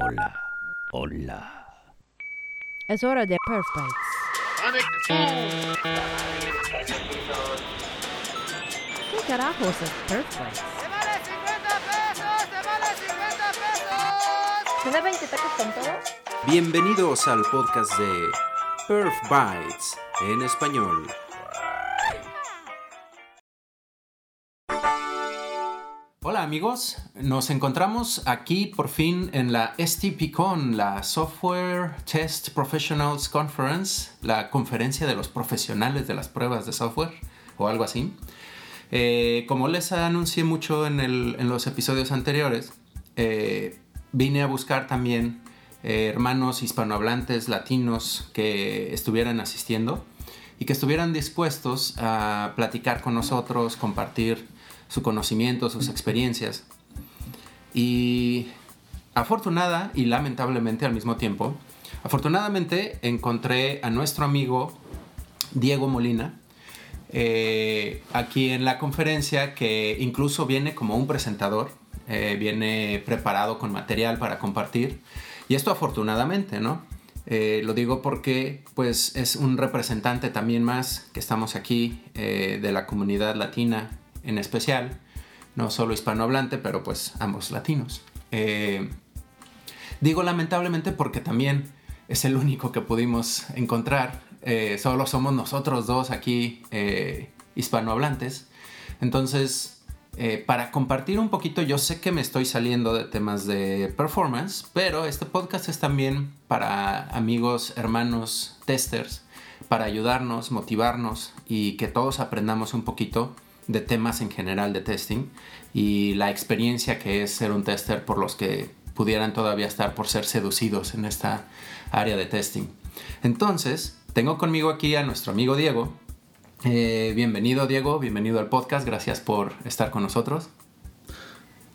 Hola, hola. Es hora de Perf Bites. ¿Qué carajos es Perf Bites? ¡Te vale 50 pesos! ¡Te vale 50 pesos! ¿Me da 20 tacos con todo? Bienvenidos al podcast de Perf Bites en español. Amigos, nos encontramos aquí por fin en la STPCon, la Software Test Professionals Conference, la conferencia de los profesionales de las pruebas de software o algo así. Eh, como les anuncié mucho en, los episodios anteriores, eh, vine a buscar también eh, hermanos hispanohablantes latinos que estuvieran asistiendo y que estuvieran dispuestos a platicar con nosotros, compartir su conocimiento, sus experiencias. Y afortunada y lamentablemente al mismo tiempo, afortunadamente encontré a nuestro amigo Diego Molina, eh, aquí en la conferencia que incluso viene como un presentador, eh, viene preparado con material para compartir. Y esto afortunadamente, ¿no? Eh, lo digo porque pues es un representante también más que estamos aquí de la comunidad latina en especial, no solo hispanohablante, pero pues ambos latinos. Eh, Digo lamentablemente porque también es el único que pudimos encontrar. Eh, solo somos nosotros dos aquí eh, hispanohablantes. Entonces, para compartir un poquito, yo sé que me estoy saliendo de temas de performance, pero este podcast es también para amigos, hermanos, testers, para ayudarnos, motivarnos y que todos aprendamos un poquito de temas en general de testing y la experiencia que es ser un tester por los que pudieran todavía estar por ser seducidos en esta área de testing. Entonces, tengo conmigo aquí a nuestro amigo Diego. Eh, bienvenido Diego, bienvenido al podcast, gracias por estar con nosotros.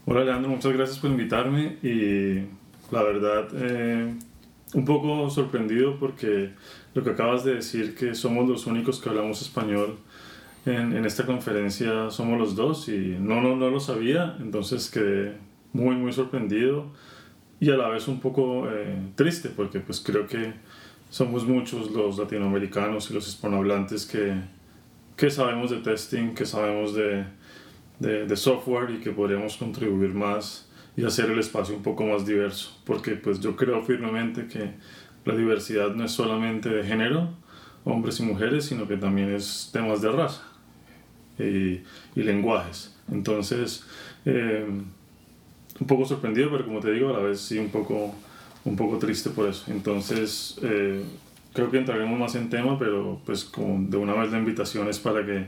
Hola Leandro, muchas gracias por invitarme y la verdad eh, un poco sorprendido porque lo que acabas de decir que somos los únicos que hablamos español en, en esta conferencia somos los dos y no, no, no lo sabía, entonces quedé muy muy sorprendido y a la vez un poco eh, triste porque pues creo que somos muchos los latinoamericanos y los hispanohablantes que, que sabemos de testing, que sabemos de, de, de software y que podríamos contribuir más y hacer el espacio un poco más diverso, porque pues yo creo firmemente que la diversidad no es solamente de género, hombres y mujeres, sino que también es temas de raza y, y lenguajes. Entonces, eh, un poco sorprendido, pero como te digo, a la vez sí un poco, un poco triste por eso. Entonces, eh, creo que entraremos más en tema, pero pues como de una vez la invitación es para que,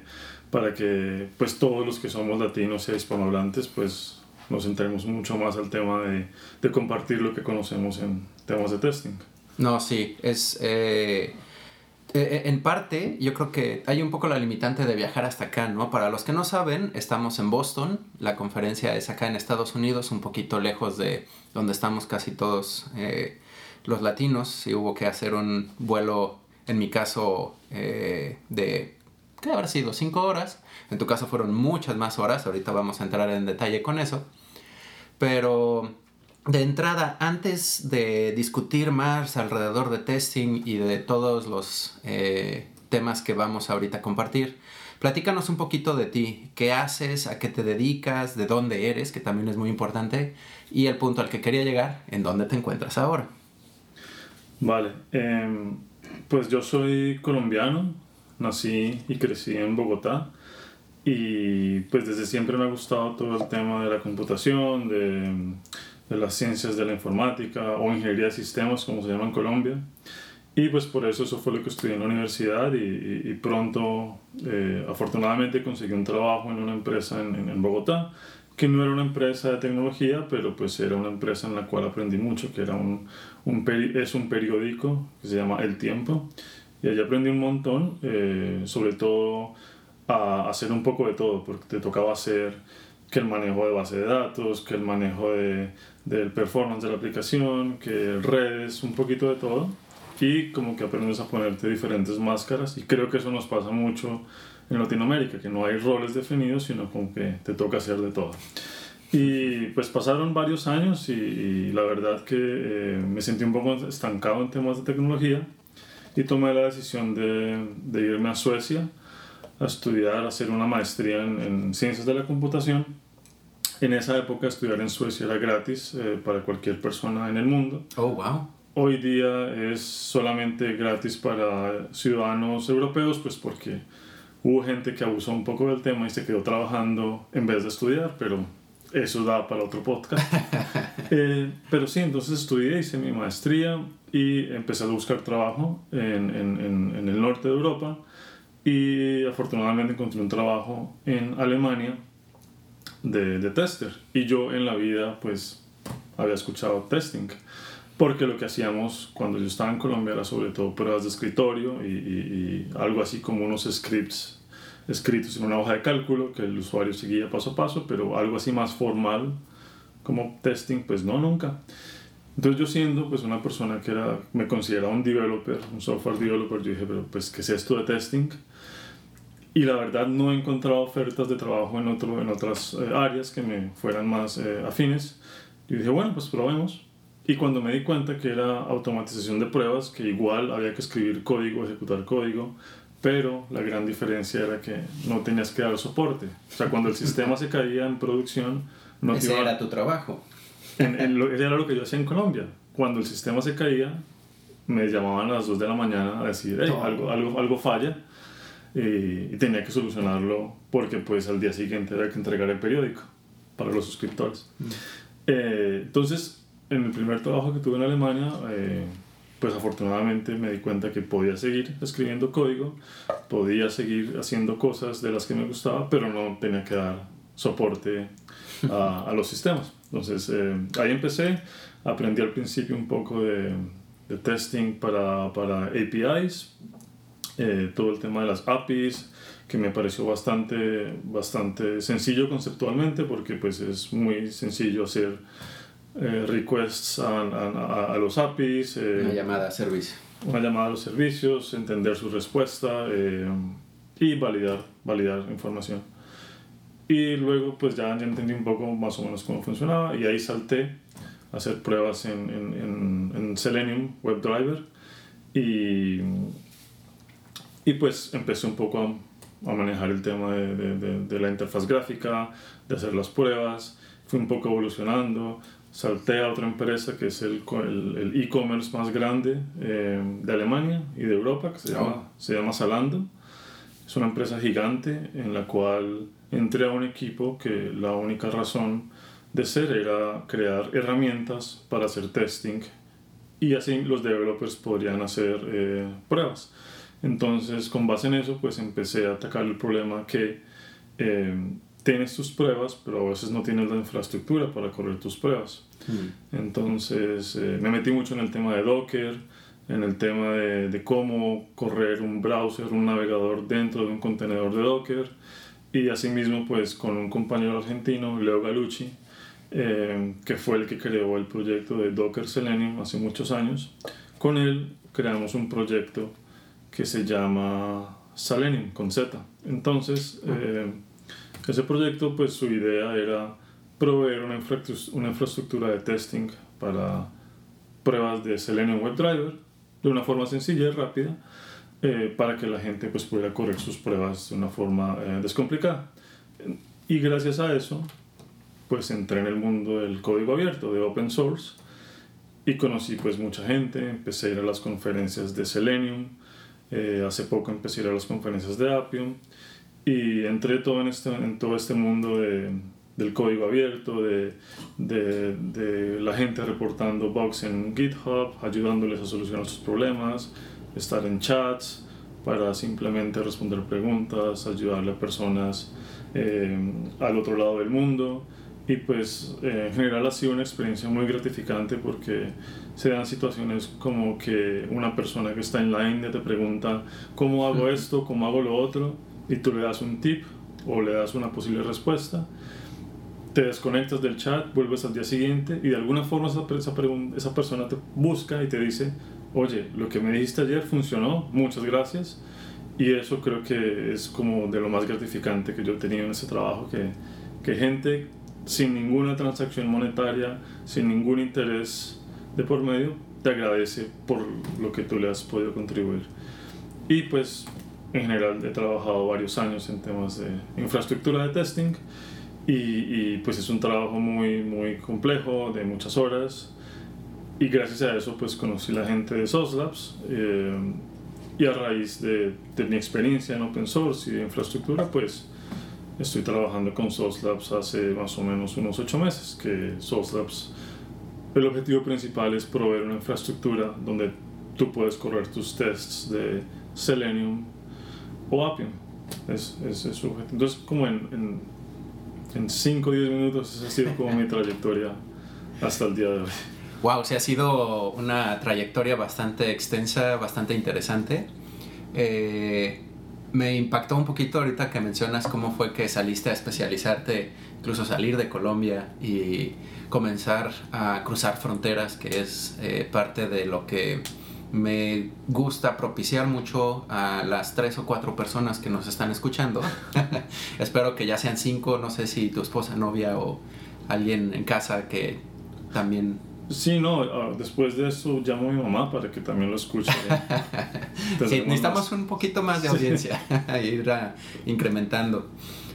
para que pues todos los que somos latinos e hispanohablantes, pues nos entremos mucho más al tema de, de compartir lo que conocemos en temas de testing. No, sí, es... eh, eh, en parte, yo creo que hay un poco la limitante de viajar hasta acá, ¿no? Para los que no saben, estamos en Boston, la conferencia es acá en Estados Unidos, un poquito lejos de donde estamos casi todos eh, los latinos, y hubo que hacer un vuelo, en mi caso, eh, de, ¿qué habrá sido? Cinco horas, en tu caso fueron muchas más horas, ahorita vamos a entrar en detalle con eso, pero de entrada, antes de discutir más alrededor de testing y de todos los eh, temas que vamos ahorita a compartir, platícanos un poquito de ti, qué haces, a qué te dedicas, de dónde eres, que también es muy importante, y el punto al que quería llegar, en dónde te encuentras ahora. Vale, em, pues yo soy colombiano, nací y crecí en Bogotá. Y pues desde siempre me ha gustado todo el tema de la computación, de, de las ciencias de la informática o ingeniería de sistemas como se llama en Colombia. Y pues por eso eso fue lo que estudié en la universidad y, y- y pronto eh, afortunadamente conseguí un trabajo en una empresa en, en- en Bogotá que no era una empresa de tecnología, pero pues era una empresa en la cual aprendí mucho, que era un, un peri- es un periódico que se llama El Tiempo. Y allí aprendí un montón, eh, sobre todo a hacer un poco de todo, porque te tocaba hacer que el manejo de base de datos, que el manejo de, del performance de la aplicación, que redes, un poquito de todo. Y como que aprendes a ponerte diferentes máscaras. Y creo que eso nos pasa mucho en Latinoamérica, que no hay roles definidos, sino como que te toca hacer de todo. Y pues pasaron varios años y, la verdad que eh, me sentí un poco estancado en temas de tecnología y tomé la decisión de, de irme a Suecia a estudiar, a hacer una maestría en, en, ciencias de la computación. En esa época estudiar en Suecia era gratis eh, para cualquier persona en el mundo. Oh, wow. Hoy día es solamente gratis para ciudadanos europeos, pues porque hubo gente que abusó un poco del tema y se quedó trabajando en vez de estudiar, pero eso da para otro podcast. Eh, pero sí, entonces estudié, hice mi maestría y empecé a buscar trabajo en, en, en, el norte de Europa y afortunadamente encontré un trabajo en Alemania de, de, tester. Y yo en la vida pues había escuchado testing. Porque lo que hacíamos cuando yo estaba en Colombia era sobre todo pruebas de escritorio y, y, y algo así como unos scripts escritos en una hoja de cálculo que el usuario seguía paso a paso, pero algo así más formal como testing, pues no, nunca. Entonces yo siendo pues una persona que era, me consideraba un developer, un software developer, yo dije, pero pues ¿qué es esto de testing? Y la verdad no he encontrado ofertas de trabajo en, otro, en otras eh, áreas que me fueran más eh, afines. Yo dije, bueno, pues probemos. Y cuando me di cuenta que era automatización de pruebas, que igual había que escribir código, ejecutar código, pero la gran diferencia era que no tenías que dar soporte. O sea, cuando el sistema se caía en producción, no Ese era tu trabajo. En, en lo, era lo que yo hacía en Colombia. Cuando el sistema se caía, me llamaban a las 2 de la mañana a decir, hey, algo, algo, algo falla y, y, tenía que solucionarlo porque pues al día siguiente había que entregar el periódico para los suscriptores. Mm. Eh, entonces, en el primer trabajo que tuve en Alemania, eh, pues afortunadamente me di cuenta que podía seguir escribiendo código, podía seguir haciendo cosas de las que me gustaba, pero no tenía que dar soporte a, a los sistemas. Entonces eh, ahí empecé, aprendí al principio un poco de, de testing para, para APIs, eh, todo el tema de las APIs, que me pareció bastante, bastante sencillo conceptualmente porque pues es muy sencillo hacer eh, requests a, a, a, los APIs. Eh, una llamada a servicio. Una llamada a los servicios, entender su respuesta eh, y validar, validar información. Y luego pues ya, ya entendí un poco más o menos cómo funcionaba y ahí salté a hacer pruebas en, en, en Selenium WebDriver y, y pues empecé un poco a, a manejar el tema de, de, de, la interfaz gráfica, de hacer las pruebas, fui un poco evolucionando, salté a otra empresa que es el e-commerce el, más grande eh, de Alemania y de Europa, que se llama, se llama Zalando. Es una empresa gigante en la cual entré a un equipo que la única razón de ser era crear herramientas para hacer testing y así los developers podrían hacer eh, pruebas. Entonces, con base en eso, pues empecé a atacar el problema que eh, tienes tus pruebas, pero a veces no tienes la infraestructura para correr tus pruebas. Mm. Entonces eh, me metí mucho en el tema de Docker, en el tema de, de, cómo correr un browser, un navegador dentro de un contenedor de Docker. Y asimismo, pues con un compañero argentino, Leo Galucci, eh, que fue el que creó el proyecto de Docker Selenium hace muchos años. Con él creamos un proyecto que se llama Selenium con Z. Entonces, eh, ese proyecto, pues su idea era proveer una, una infraestructura de testing para pruebas de Selenium WebDriver de una forma sencilla y rápida eh, para que la gente pues, pudiera correr sus pruebas de una forma eh, descomplicada. Y gracias a eso, pues entré en el mundo del código abierto, de open source, y conocí pues mucha gente, empecé a ir a las conferencias de Selenium, eh, hace poco empecé a ir a las conferencias de Appium, y entré todo en, este, en todo este mundo de, del código abierto, de, de, de, la gente reportando bugs en GitHub, ayudándoles a solucionar sus problemas, estar en chats para simplemente responder preguntas, ayudarle a personas eh, al otro lado del mundo. Y pues eh, en general ha sido una experiencia muy gratificante porque se dan situaciones como que una persona que está en la India te pregunta cómo hago esto, cómo hago lo otro y tú le das un tip o le das una posible respuesta, te desconectas del chat, vuelves al día siguiente y de alguna forma esa, esa, esa persona te busca y te dice, oye, lo que me dijiste ayer funcionó, muchas gracias. Y eso creo que es como de lo más gratificante que yo he tenido en ese trabajo, que, que gente sin ninguna transacción monetaria, sin ningún interés de por medio, te agradece por lo que tú le has podido contribuir. Y pues en general he trabajado varios años en temas de infraestructura de testing y, y pues es un trabajo muy, muy complejo, de muchas horas. Y gracias a eso pues conocí la gente de SOS eh, y a raíz de, de, mi experiencia en open source y de infraestructura pues estoy trabajando con SOS hace más o menos unos ocho meses que SOS el objetivo principal es proveer una infraestructura donde tú puedes correr tus tests de Selenium o Appium. Es, es, su objetivo. Entonces, como en, en 5 o 10 minutos, esa ha sido como mi trayectoria hasta el día de hoy. Wow, se ha sido una trayectoria bastante extensa, bastante interesante. Eh, me impactó un poquito ahorita que mencionas cómo fue que saliste a especializarte, incluso salir de Colombia y comenzar a cruzar fronteras, que es eh, parte de lo que me gusta propiciar mucho a las tres o cuatro personas que nos están escuchando. Espero que ya sean cinco, no sé si tu esposa, novia o alguien en casa que también... Sí, no, ah, después de eso llamo a mi mamá para que también lo escuche. sí, necesitamos un poquito más de audiencia, ir incrementando.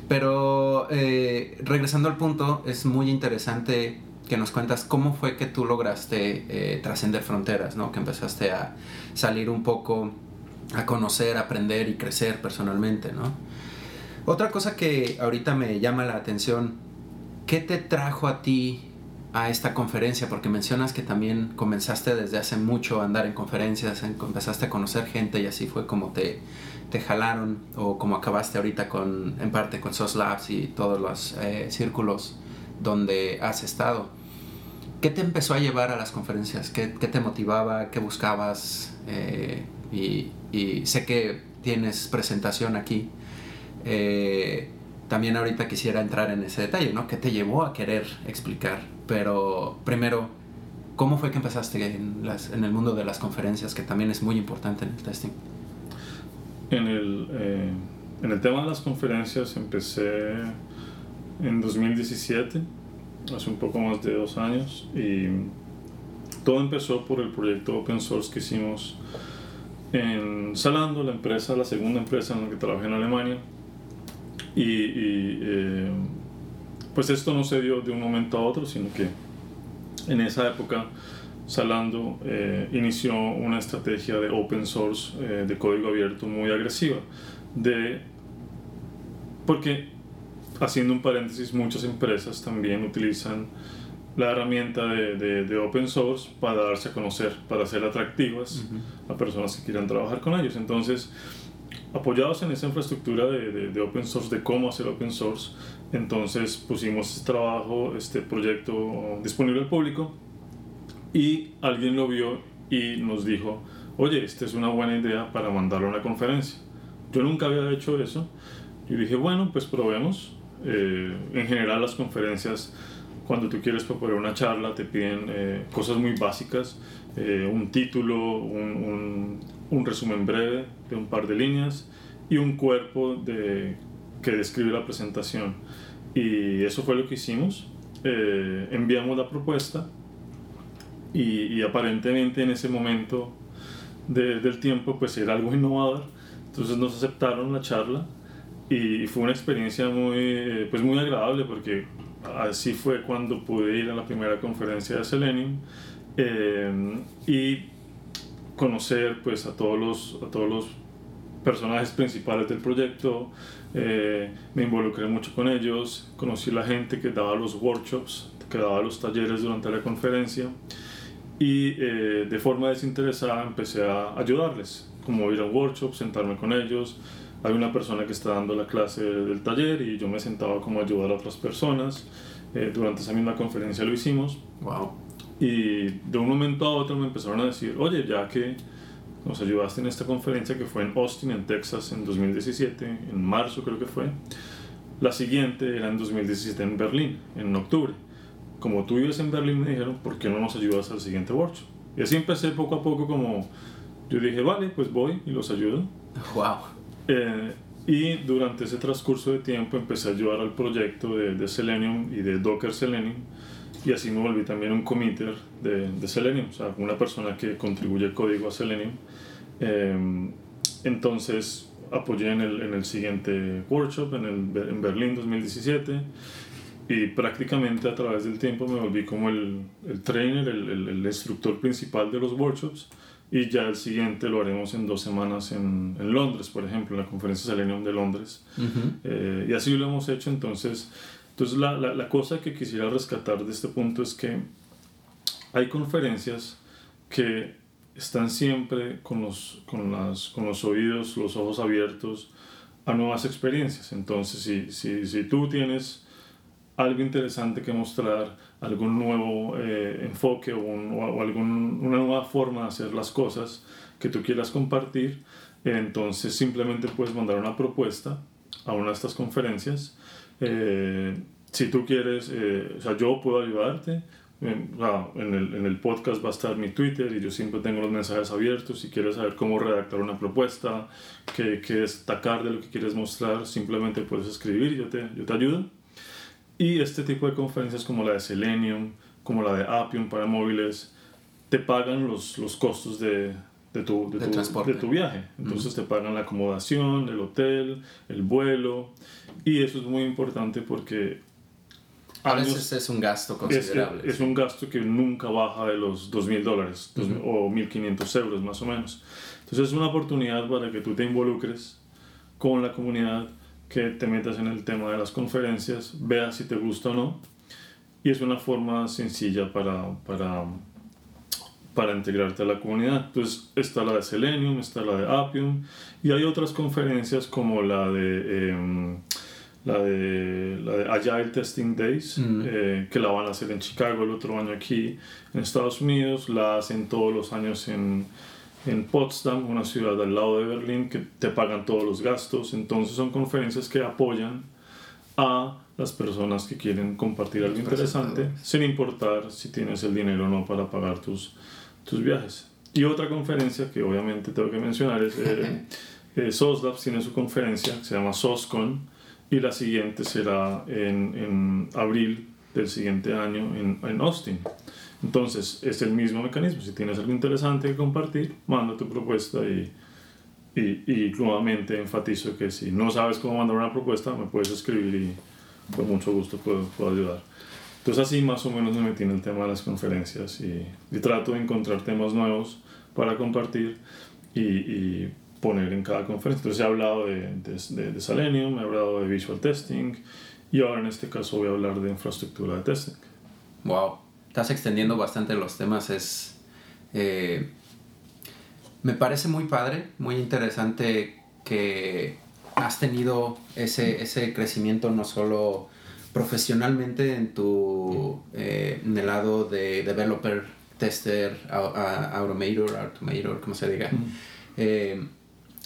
Pero eh, regresando al punto, es muy interesante que nos cuentas cómo fue que tú lograste eh, trascender fronteras, ¿no? Que empezaste a salir un poco a conocer, aprender y crecer personalmente, ¿no? Otra cosa que ahorita me llama la atención, ¿qué te trajo a ti a esta conferencia? Porque mencionas que también comenzaste desde hace mucho a andar en conferencias, empezaste a conocer gente y así fue como te, te jalaron o como acabaste ahorita con, en parte con SOS Labs y todos los eh, círculos donde has estado. ¿Qué te empezó a llevar a las conferencias? ¿Qué, te motivaba? ¿Qué buscabas? Eh, y, sé que tienes presentación aquí. Eh, también ahorita quisiera entrar en ese detalle, ¿no? ¿Qué te llevó a querer explicar? Pero primero, ¿cómo fue que empezaste en, en el mundo de las conferencias, que también es muy importante en el testing? En el, eh, en el tema de las conferencias empecé en 2017 hace un poco más de dos años y todo empezó por el proyecto open source que hicimos en Salando, la empresa, la segunda empresa en la que trabajé en Alemania. Y, eh, pues esto no se dio de un momento a otro, sino que en esa época Salando eh, inició una estrategia de open source, eh, de código abierto muy agresiva. De, porque haciendo un paréntesis, muchas empresas también utilizan la herramienta de, de, open source para darse a conocer, para ser atractivas a personas que quieran trabajar con ellos. Entonces, apoyados en esa infraestructura de, de, open source, de cómo hacer open source, entonces pusimos este trabajo, este proyecto disponible al público y alguien lo vio y nos dijo, oye, esta es una buena idea para mandarlo a una conferencia. Yo nunca había hecho eso y dije, bueno, pues probemos eh, en general las conferencias, cuando tú quieres proponer una charla, te piden eh, cosas muy básicas, eh, un título, un, un, resumen breve de un par de líneas y un cuerpo de, que describe la presentación. Y eso fue lo que hicimos. enviamos la propuesta y, y, aparentemente en ese momento del tiempo pues era algo innovador. Entonces nos aceptaron la charla y fue una experiencia muy, eh, pues muy agradable porque así fue cuando pude ir a la primera conferencia de Selenium eh, y conocer pues a todos los, a todos los personajes principales del proyecto, eh, me involucré mucho con ellos, conocí la gente que daba los workshops, que daba los talleres durante la conferencia y de forma desinteresada empecé a ayudarles, como ir a workshops, sentarme con ellos, hay una persona que está dando la clase del taller y yo me sentaba como a ayudar a otras personas. Eh, durante esa misma conferencia lo hicimos. Wow. Y de un momento a otro me empezaron a decir, oye, ya que nos ayudaste en esta conferencia que fue en Austin, en Texas, en 2017, en marzo creo que fue, la siguiente era en 2017 en Berlín, en octubre. Como tú vives en Berlín, me dijeron, ¿por qué no nos ayudas al siguiente workshop? Y así empecé poco a poco como, yo dije, vale, pues voy y los ayudo. Wow. Eh, Y durante ese transcurso de tiempo empecé a ayudar al proyecto de, de Selenium y de Docker Selenium y así me volví también un committer de, de Selenium, o sea, una persona que contribuye código a Selenium. Em, entonces apoyé en el, en el siguiente workshop en, el, en Berlín 2017 y prácticamente a través del tiempo me volví como el, el trainer, el, el, instructor principal de los workshops y ya el siguiente lo haremos en dos semanas en, en Londres, por ejemplo, en la conferencia Selenium de Londres. Eh, y así lo hemos hecho, entonces entonces la, la, la, cosa que quisiera rescatar de este punto es que hay conferencias que están siempre con los, con las, con los oídos, los ojos abiertos a nuevas experiencias. Entonces si, si, si tú tienes algo interesante que mostrar, algún nuevo eh, enfoque o, un, o algún, una nueva forma de hacer las cosas que tú quieras compartir, entonces simplemente puedes mandar una propuesta a una de estas conferencias eh, si tú quieres, eh, o sea, yo puedo ayudarte. En, en, el, en, el, podcast va a estar mi Twitter y yo siempre tengo los mensajes abiertos. Si quieres saber cómo redactar una propuesta, qué, qué destacar de lo que quieres mostrar, simplemente puedes escribir yo te, yo te ayudo. Y este tipo de conferencias como la de Selenium, como la de Appium para móviles, te pagan los, los costos de, de tu, de, tu, de tu, viaje. Entonces te pagan la acomodación, el hotel, el vuelo. Y eso es muy importante porque... A veces es un gasto considerable. Es, es un gasto que nunca baja de los 2.000 dólares o 1.500 euros más o menos. Entonces es una oportunidad para que tú te involucres con la comunidad, que te metas en el tema de las conferencias, veas si te gusta o no. Y es una forma sencilla para, para para integrarte a la comunidad. Entonces está la de Selenium, está la de Appium y hay otras conferencias como la de, em, la de, la de Agile Testing Days, mm. eh, que la van a hacer en Chicago el otro año aquí en Estados Unidos, la hacen todos los años en, en Potsdam, una ciudad al lado de Berlín, que te pagan todos los gastos. Entonces son conferencias que apoyan a las personas que quieren compartir algo interesante, sin importar si tienes el dinero o no para pagar tus, tus viajes. Y otra conferencia que obviamente tengo que mencionar es eh, eh SOSLabs tiene su conferencia que se llama SOSCON y la siguiente será en, en abril del siguiente año en, en, Austin. Entonces es el mismo mecanismo. Si tienes algo interesante que compartir, manda tu propuesta y, y, y nuevamente enfatizo que si no sabes cómo mandar una propuesta, me puedes escribir y con mucho gusto puedo, puedo ayudar. Entonces así más o menos me metí en el tema de las conferencias y, trato de encontrar temas nuevos para compartir y, y, poner en cada conferencia. Entonces he hablado de, de, de, Selenium, he hablado de Visual Testing y ahora en este caso voy a hablar de infraestructura de testing. Wow, estás extendiendo bastante los temas. Es, eh, me parece muy padre, muy interesante que has tenido ese, ese crecimiento no solo profesionalmente en tu eh, en el lado de developer, tester, automator, automator, como se diga, eh,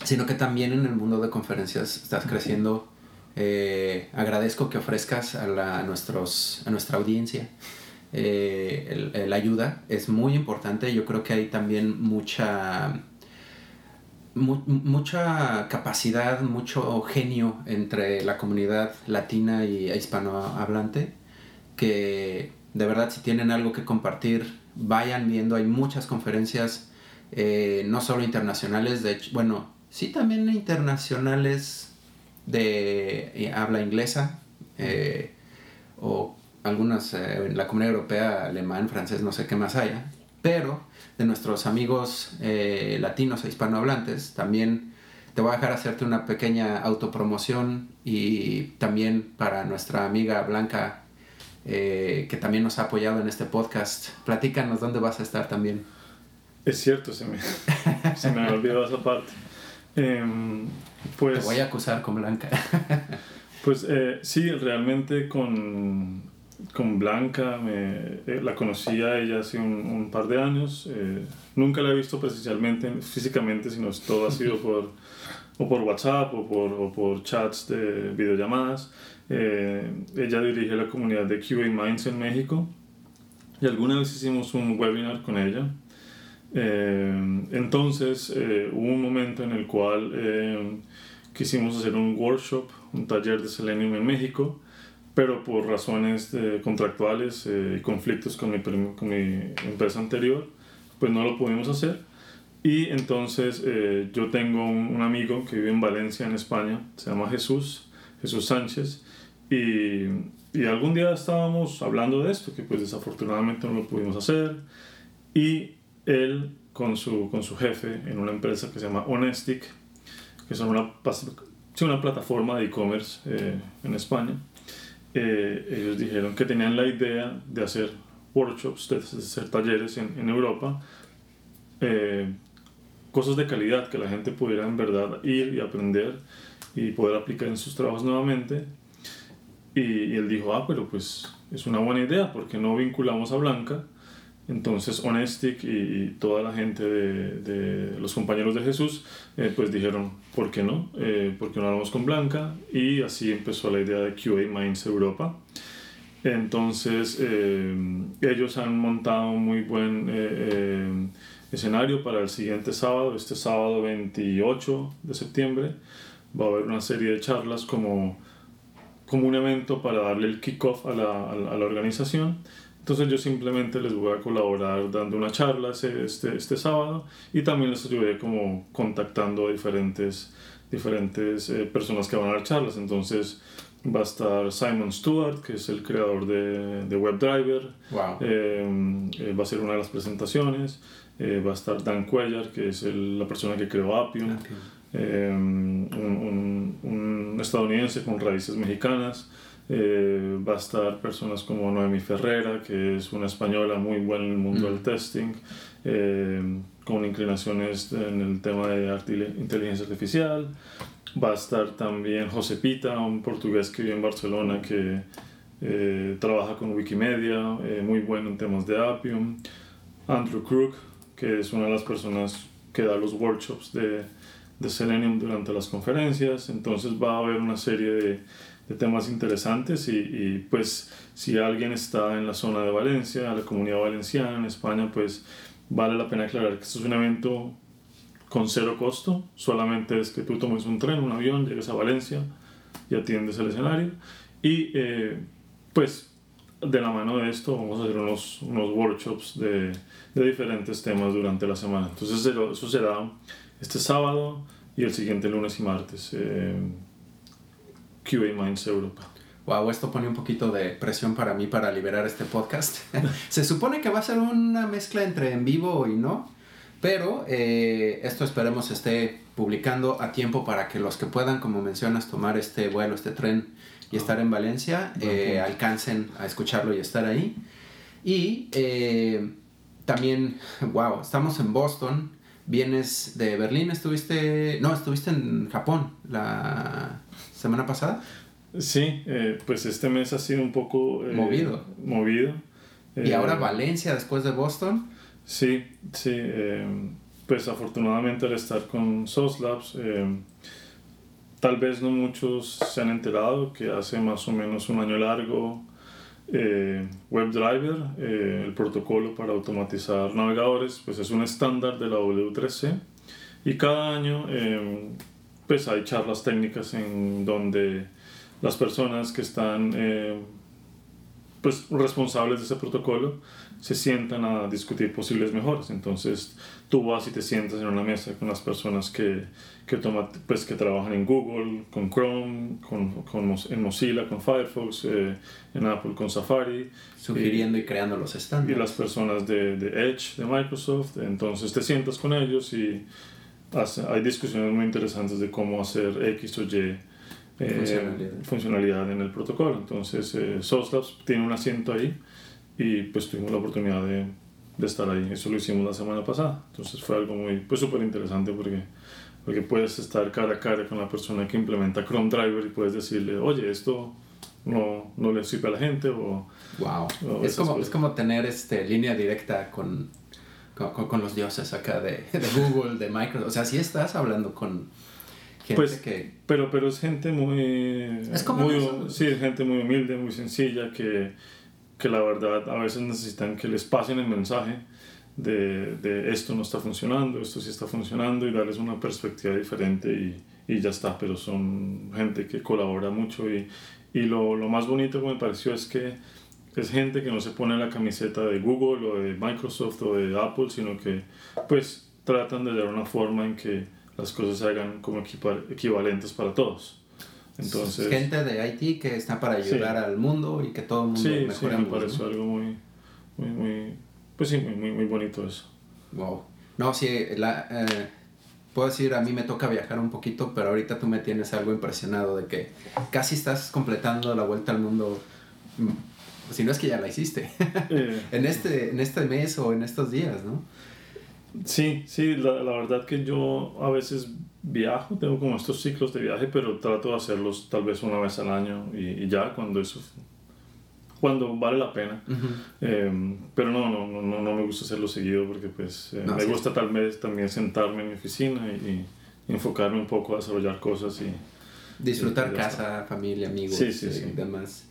sino que también en el mundo de conferencias estás creciendo. Eh, agradezco que ofrezcas a, la, nuestros, a nuestra audiencia la ayuda, es muy importante. Yo creo que hay también mucha mucha capacidad, mucho genio entre la comunidad latina y hispanohablante, que de verdad si tienen algo que compartir, vayan viendo, hay muchas conferencias, eh, no solo internacionales, de hecho, bueno, sí también internacionales de eh, habla inglesa, eh, o algunas en la comunidad europea, alemán, francés, no sé qué más haya, pero de nuestros amigos eh, latinos e hispanohablantes. También te voy a dejar hacerte una pequeña autopromoción y también para nuestra amiga Blanca, eh, que también nos ha apoyado en este podcast. Platícanos dónde vas a estar también. Es cierto, se me, se me olvidado esa parte. Em, pues, te voy a acusar con Blanca. pues eh, sí, realmente con con Blanca, me, eh, la conocí a ella hace un, un par de años. Eh, nunca la he visto presencialmente, físicamente, sino todo ha sido por, o por WhatsApp o por, o por chats de videollamadas. Eh, ella dirige la comunidad de QA Minds en México y alguna vez hicimos un webinar con ella. entonces hubo un momento en el cual quisimos hacer un workshop, un taller de Selenium en México, pero por razones contractuales y conflictos con mi, con mi empresa anterior, pues no lo pudimos hacer. Y entonces yo tengo un, un, amigo que vive en Valencia, en España, se llama Jesús, Jesús Sánchez, y, y, algún día estábamos hablando de esto, que pues desafortunadamente no lo pudimos hacer, y él con su, con su jefe en una empresa que se llama Honestic, que son una, una plataforma de e-commerce eh, en España, eh, ellos dijeron que tenían la idea de hacer workshops, de hacer talleres en, en Europa, eh, cosas de calidad que la gente pudiera en verdad ir y aprender y poder aplicar en sus trabajos nuevamente. Y, y él dijo, ah, pero pues es una buena idea, porque no vinculamos a Blanca entonces Honestic y, toda la gente de, los compañeros de Jesús eh, pues dijeron, ¿por qué no? Eh, ¿Por qué no hablamos con Blanca? Y así empezó la idea de QA Minds Europa. Entonces eh, ellos han montado un muy buen eh, escenario para el siguiente sábado, este sábado 28 de septiembre. Va a haber una serie de charlas como, como un evento para darle el kickoff a la, a la organización entonces yo simplemente les voy a colaborar dando una charla este, este sábado y también les ayudé como contactando a diferentes, diferentes eh, personas que van a dar charlas. Entonces va a estar Simon Stewart, que es el creador de, de WebDriver. Wow. Eh, eh, va a ser una de las presentaciones. va a estar Dan Cuellar, que es la persona que creó Appium. Un, un, un estadounidense con raíces mexicanas. Eh, va a estar personas como Noemi Ferrera, que es una española muy buena en el mundo del mm. testing, eh, con inclinaciones en el tema de inteligencia artificial. Va a estar también José Pita, un portugués que vive en Barcelona que eh, trabaja con Wikimedia, muy bueno en temas de Appium. Andrew Crook, que es una de las personas que da los workshops de, de Selenium durante las conferencias. Entonces va a haber una serie de de temas interesantes y, pues si alguien está en la zona de Valencia, la comunidad valenciana, en España, pues vale la pena aclarar que esto es un evento con cero costo, solamente es que tú tomes un tren, un avión, llegues a Valencia y atiendes el escenario y eh, pues de la mano de esto vamos a hacer unos, unos workshops de, de, diferentes temas durante la semana. Entonces eso será este sábado y el siguiente lunes y martes. Eh, QA Minds Europa. Wow, esto pone un poquito de presión para mí para liberar este podcast. Se supone que va a ser una mezcla entre en vivo y no, pero eh, esto esperemos esté publicando a tiempo para que los que puedan, como mencionas, tomar este vuelo, este tren y estar en Valencia, eh, alcancen a escucharlo y estar ahí. Y eh, también, wow, estamos en Boston, vienes de Berlín, estuviste, no, estuviste en Japón la semana pasada. Sí, eh, pues este mes ha sido un poco... Eh, movido. Movido. y ahora eh, Valencia después de Boston. Sí, sí. pues afortunadamente al estar con SOS Labs, tal vez no muchos se han enterado que hace más o menos un año largo WebDriver, el protocolo para automatizar navegadores, pues es un estándar de la W3C y cada año pues hay charlas técnicas en donde las personas que están eh, pues responsables de ese protocolo se sientan a discutir posibles mejoras. Entonces tú vas y te sientas en una mesa con las personas que, que, pues, que trabajan en Google, con Chrome, con, con en Mozilla, con Firefox, eh, en Apple, con Safari. Sugiriendo y, creando los estándares. Y las personas de, de Edge, de Microsoft. Entonces te sientas con ellos y hay discusiones muy interesantes de cómo hacer X o Y eh, funcionalidad. en el protocolo. Entonces, eh, SOSLabs tiene un asiento ahí y pues tuvimos la oportunidad de, de, estar ahí. Eso lo hicimos la semana pasada. Entonces fue algo muy, pues súper interesante porque, porque puedes estar cara a cara con la persona que implementa Chrome Driver y puedes decirle, oye, esto no, no le sirve a la gente o... Wow. es, como, es como tener este, línea directa con con, con, los dioses acá de, de, Google, de Microsoft. O sea, si estás hablando con gente pues, que... Pero, pero es gente muy... Es como... Muy, sí, es gente muy humilde, muy sencilla, que, que la verdad a veces necesitan que les pasen el mensaje de, de, esto no está funcionando, esto sí está funcionando y darles una perspectiva diferente y, y ya está, pero son gente que colabora mucho y, y lo, lo, más bonito que me pareció es que es gente que no se pone la camiseta de Google o de Microsoft o de Apple, sino que pues tratan de dar una forma en que las cosas se hagan como equivalentes para todos. Entonces, gente de IT que está para ayudar al mundo y que todo el mundo sí, mejore. Sí, me pareció algo muy, muy, muy, pues sí, muy, muy, bonito eso. Wow. No, sí, la, eh, puedo decir, a mí me toca viajar un poquito, pero ahorita tú me tienes algo impresionado de que casi estás completando la vuelta al mundo. Si no es que ya la hiciste. Eh. en, este, en este mes o en estos días, ¿no? Sí, sí, la, la, verdad que yo a veces viajo, tengo como estos ciclos de viaje, pero trato de hacerlos tal vez una vez al año y, ya cuando eso cuando vale la pena. Em, pero no, no, no, no me gusta hacerlo seguido porque pues eh, me gusta tal vez también sentarme en mi oficina y, enfocarme un poco a desarrollar cosas y... Disfrutar casa, familia, amigos sí, sí, y demás.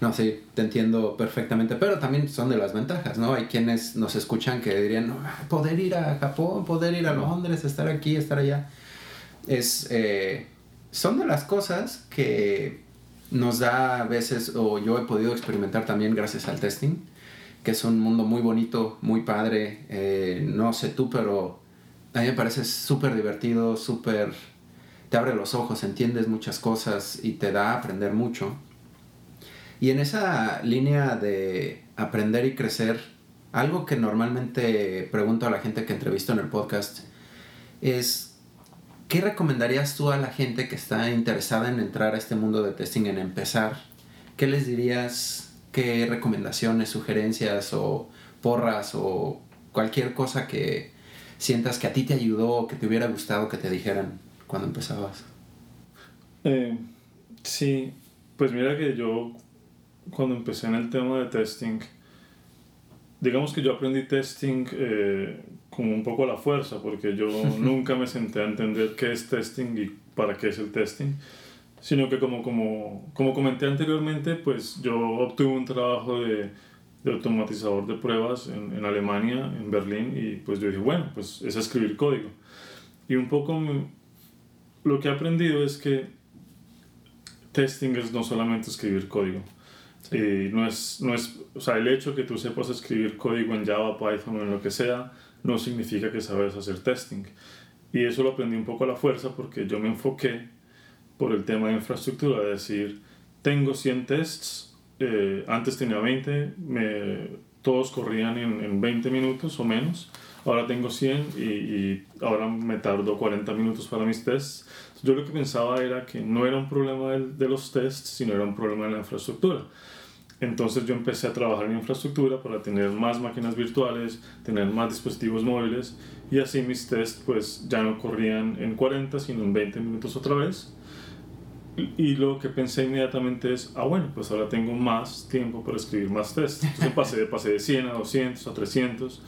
No, sí, te entiendo perfectamente, pero también son de las ventajas, ¿no? Hay quienes nos escuchan que dirían, no, poder ir a Japón, poder ir a Londres, estar aquí, estar allá. Es, eh, son de las cosas que nos da a veces, o yo he podido experimentar también gracias al testing, que es un mundo muy bonito, muy padre. Eh, no sé tú, pero a mí me parece súper divertido, súper... Te abre los ojos, entiendes muchas cosas y te da a aprender mucho. Y en esa línea de aprender y crecer, algo que normalmente pregunto a la gente que entrevisto en el podcast es ¿Qué recomendarías tú a la gente que está interesada en entrar a este mundo de testing, en empezar? ¿Qué les dirías? ¿Qué recomendaciones, sugerencias o porras o cualquier cosa que sientas que a ti te ayudó, que te hubiera gustado que te dijeran cuando empezabas? Eh, sí, pues mira que yo cuando empecé en el tema de testing, digamos que yo aprendí testing eh, como un poco a la fuerza, porque yo nunca me senté a entender qué es testing y para qué es el testing, sino que como, como, como comenté anteriormente, pues yo obtuve un trabajo de, de automatizador de pruebas en, en, Alemania, en Berlín, y pues yo dije, bueno, pues es escribir código. Y un poco lo que he aprendido es que testing es no solamente escribir código, y no es, no es, o sea, el hecho que tú sepas escribir código en Java, Python o en lo que sea, no significa que sabes hacer testing. Y eso lo aprendí un poco a la fuerza porque yo me enfoqué por el tema de infraestructura, es decir, tengo 100 tests, eh, antes tenía 20, me, todos corrían en, en, 20 minutos o menos, ahora tengo 100 y, y ahora me tardo 40 minutos para mis tests. Yo lo que pensaba era que no era un problema de, de los tests, sino era un problema de la infraestructura. Entonces yo empecé a trabajar en infraestructura para tener más máquinas virtuales, tener más dispositivos móviles y así mis tests pues ya no corrían en 40 sino en 20 minutos otra vez. Y lo que pensé inmediatamente es, ah bueno, pues ahora tengo más tiempo para escribir más tests. Entonces pasé, pasé de 100 a 200 a 300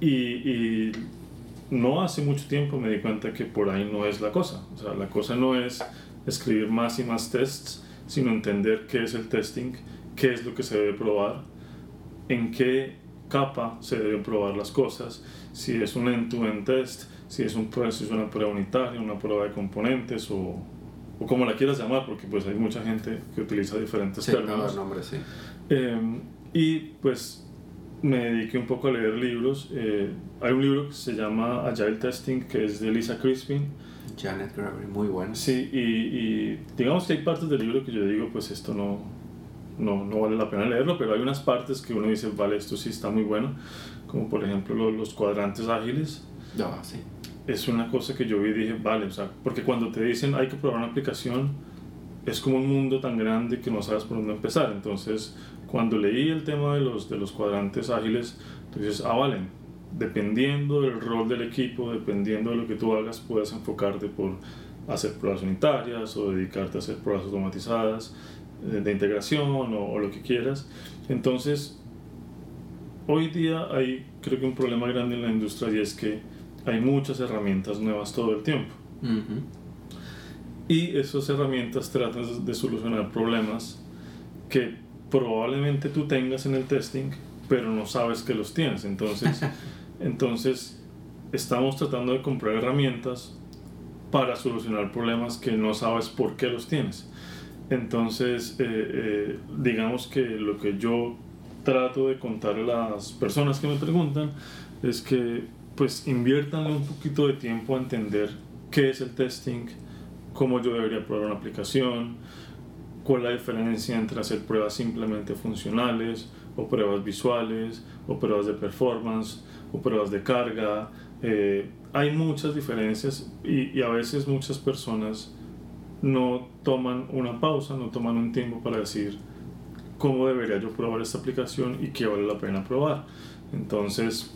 y, y no hace mucho tiempo me di cuenta que por ahí no es la cosa. O sea, la cosa no es escribir más y más tests, sino entender qué es el testing, qué es lo que se debe probar, en qué capa se deben probar las cosas, si es un end-to-end test, si es, un, si es una prueba unitaria, una prueba de componentes o, o, como la quieras llamar, porque pues hay mucha gente que utiliza diferentes sí, términos. sí. Eh, y pues me dediqué un poco a leer libros. Eh, hay un libro que se llama Agile Testing, que es de Lisa Crispin Janet Gregory, muy bueno. Sí, y, y, digamos que hay partes del libro que yo digo, pues esto no, no, no vale la pena leerlo, pero hay unas partes que uno dice, vale, esto sí está muy bueno, como por ejemplo los, los cuadrantes ágiles. Ya, sí. Es una cosa que yo vi y dije, vale, o sea, porque cuando te dicen hay que probar una aplicación, es como un mundo tan grande que no sabes por dónde empezar. Entonces, cuando leí el tema de los, de los cuadrantes ágiles, tú dices, ah, vale, dependiendo del rol del equipo, dependiendo de lo que tú hagas, puedes enfocarte por hacer pruebas unitarias o dedicarte a hacer pruebas automatizadas eh, de integración o, lo que quieras. Entonces, hoy día hay creo que un problema grande en la industria y es que hay muchas herramientas nuevas todo el tiempo. Y esas herramientas tratan de solucionar problemas que probablemente tú tengas en el testing, pero no sabes que los tienes. Entonces, entonces estamos tratando de comprar herramientas para solucionar problemas que no sabes por qué los tienes. Entonces, eh, eh, digamos que lo que yo trato de contar a las personas que me preguntan es que pues inviertan un poquito de tiempo a entender qué es el testing, cómo yo debería probar una aplicación, cuál es la diferencia entre hacer pruebas simplemente funcionales o pruebas visuales o pruebas de performance o pruebas de carga. Eh, hay muchas diferencias y, a veces muchas personas no toman una pausa, no toman un tiempo para decir cómo debería yo probar esta aplicación y qué vale la pena probar. Entonces,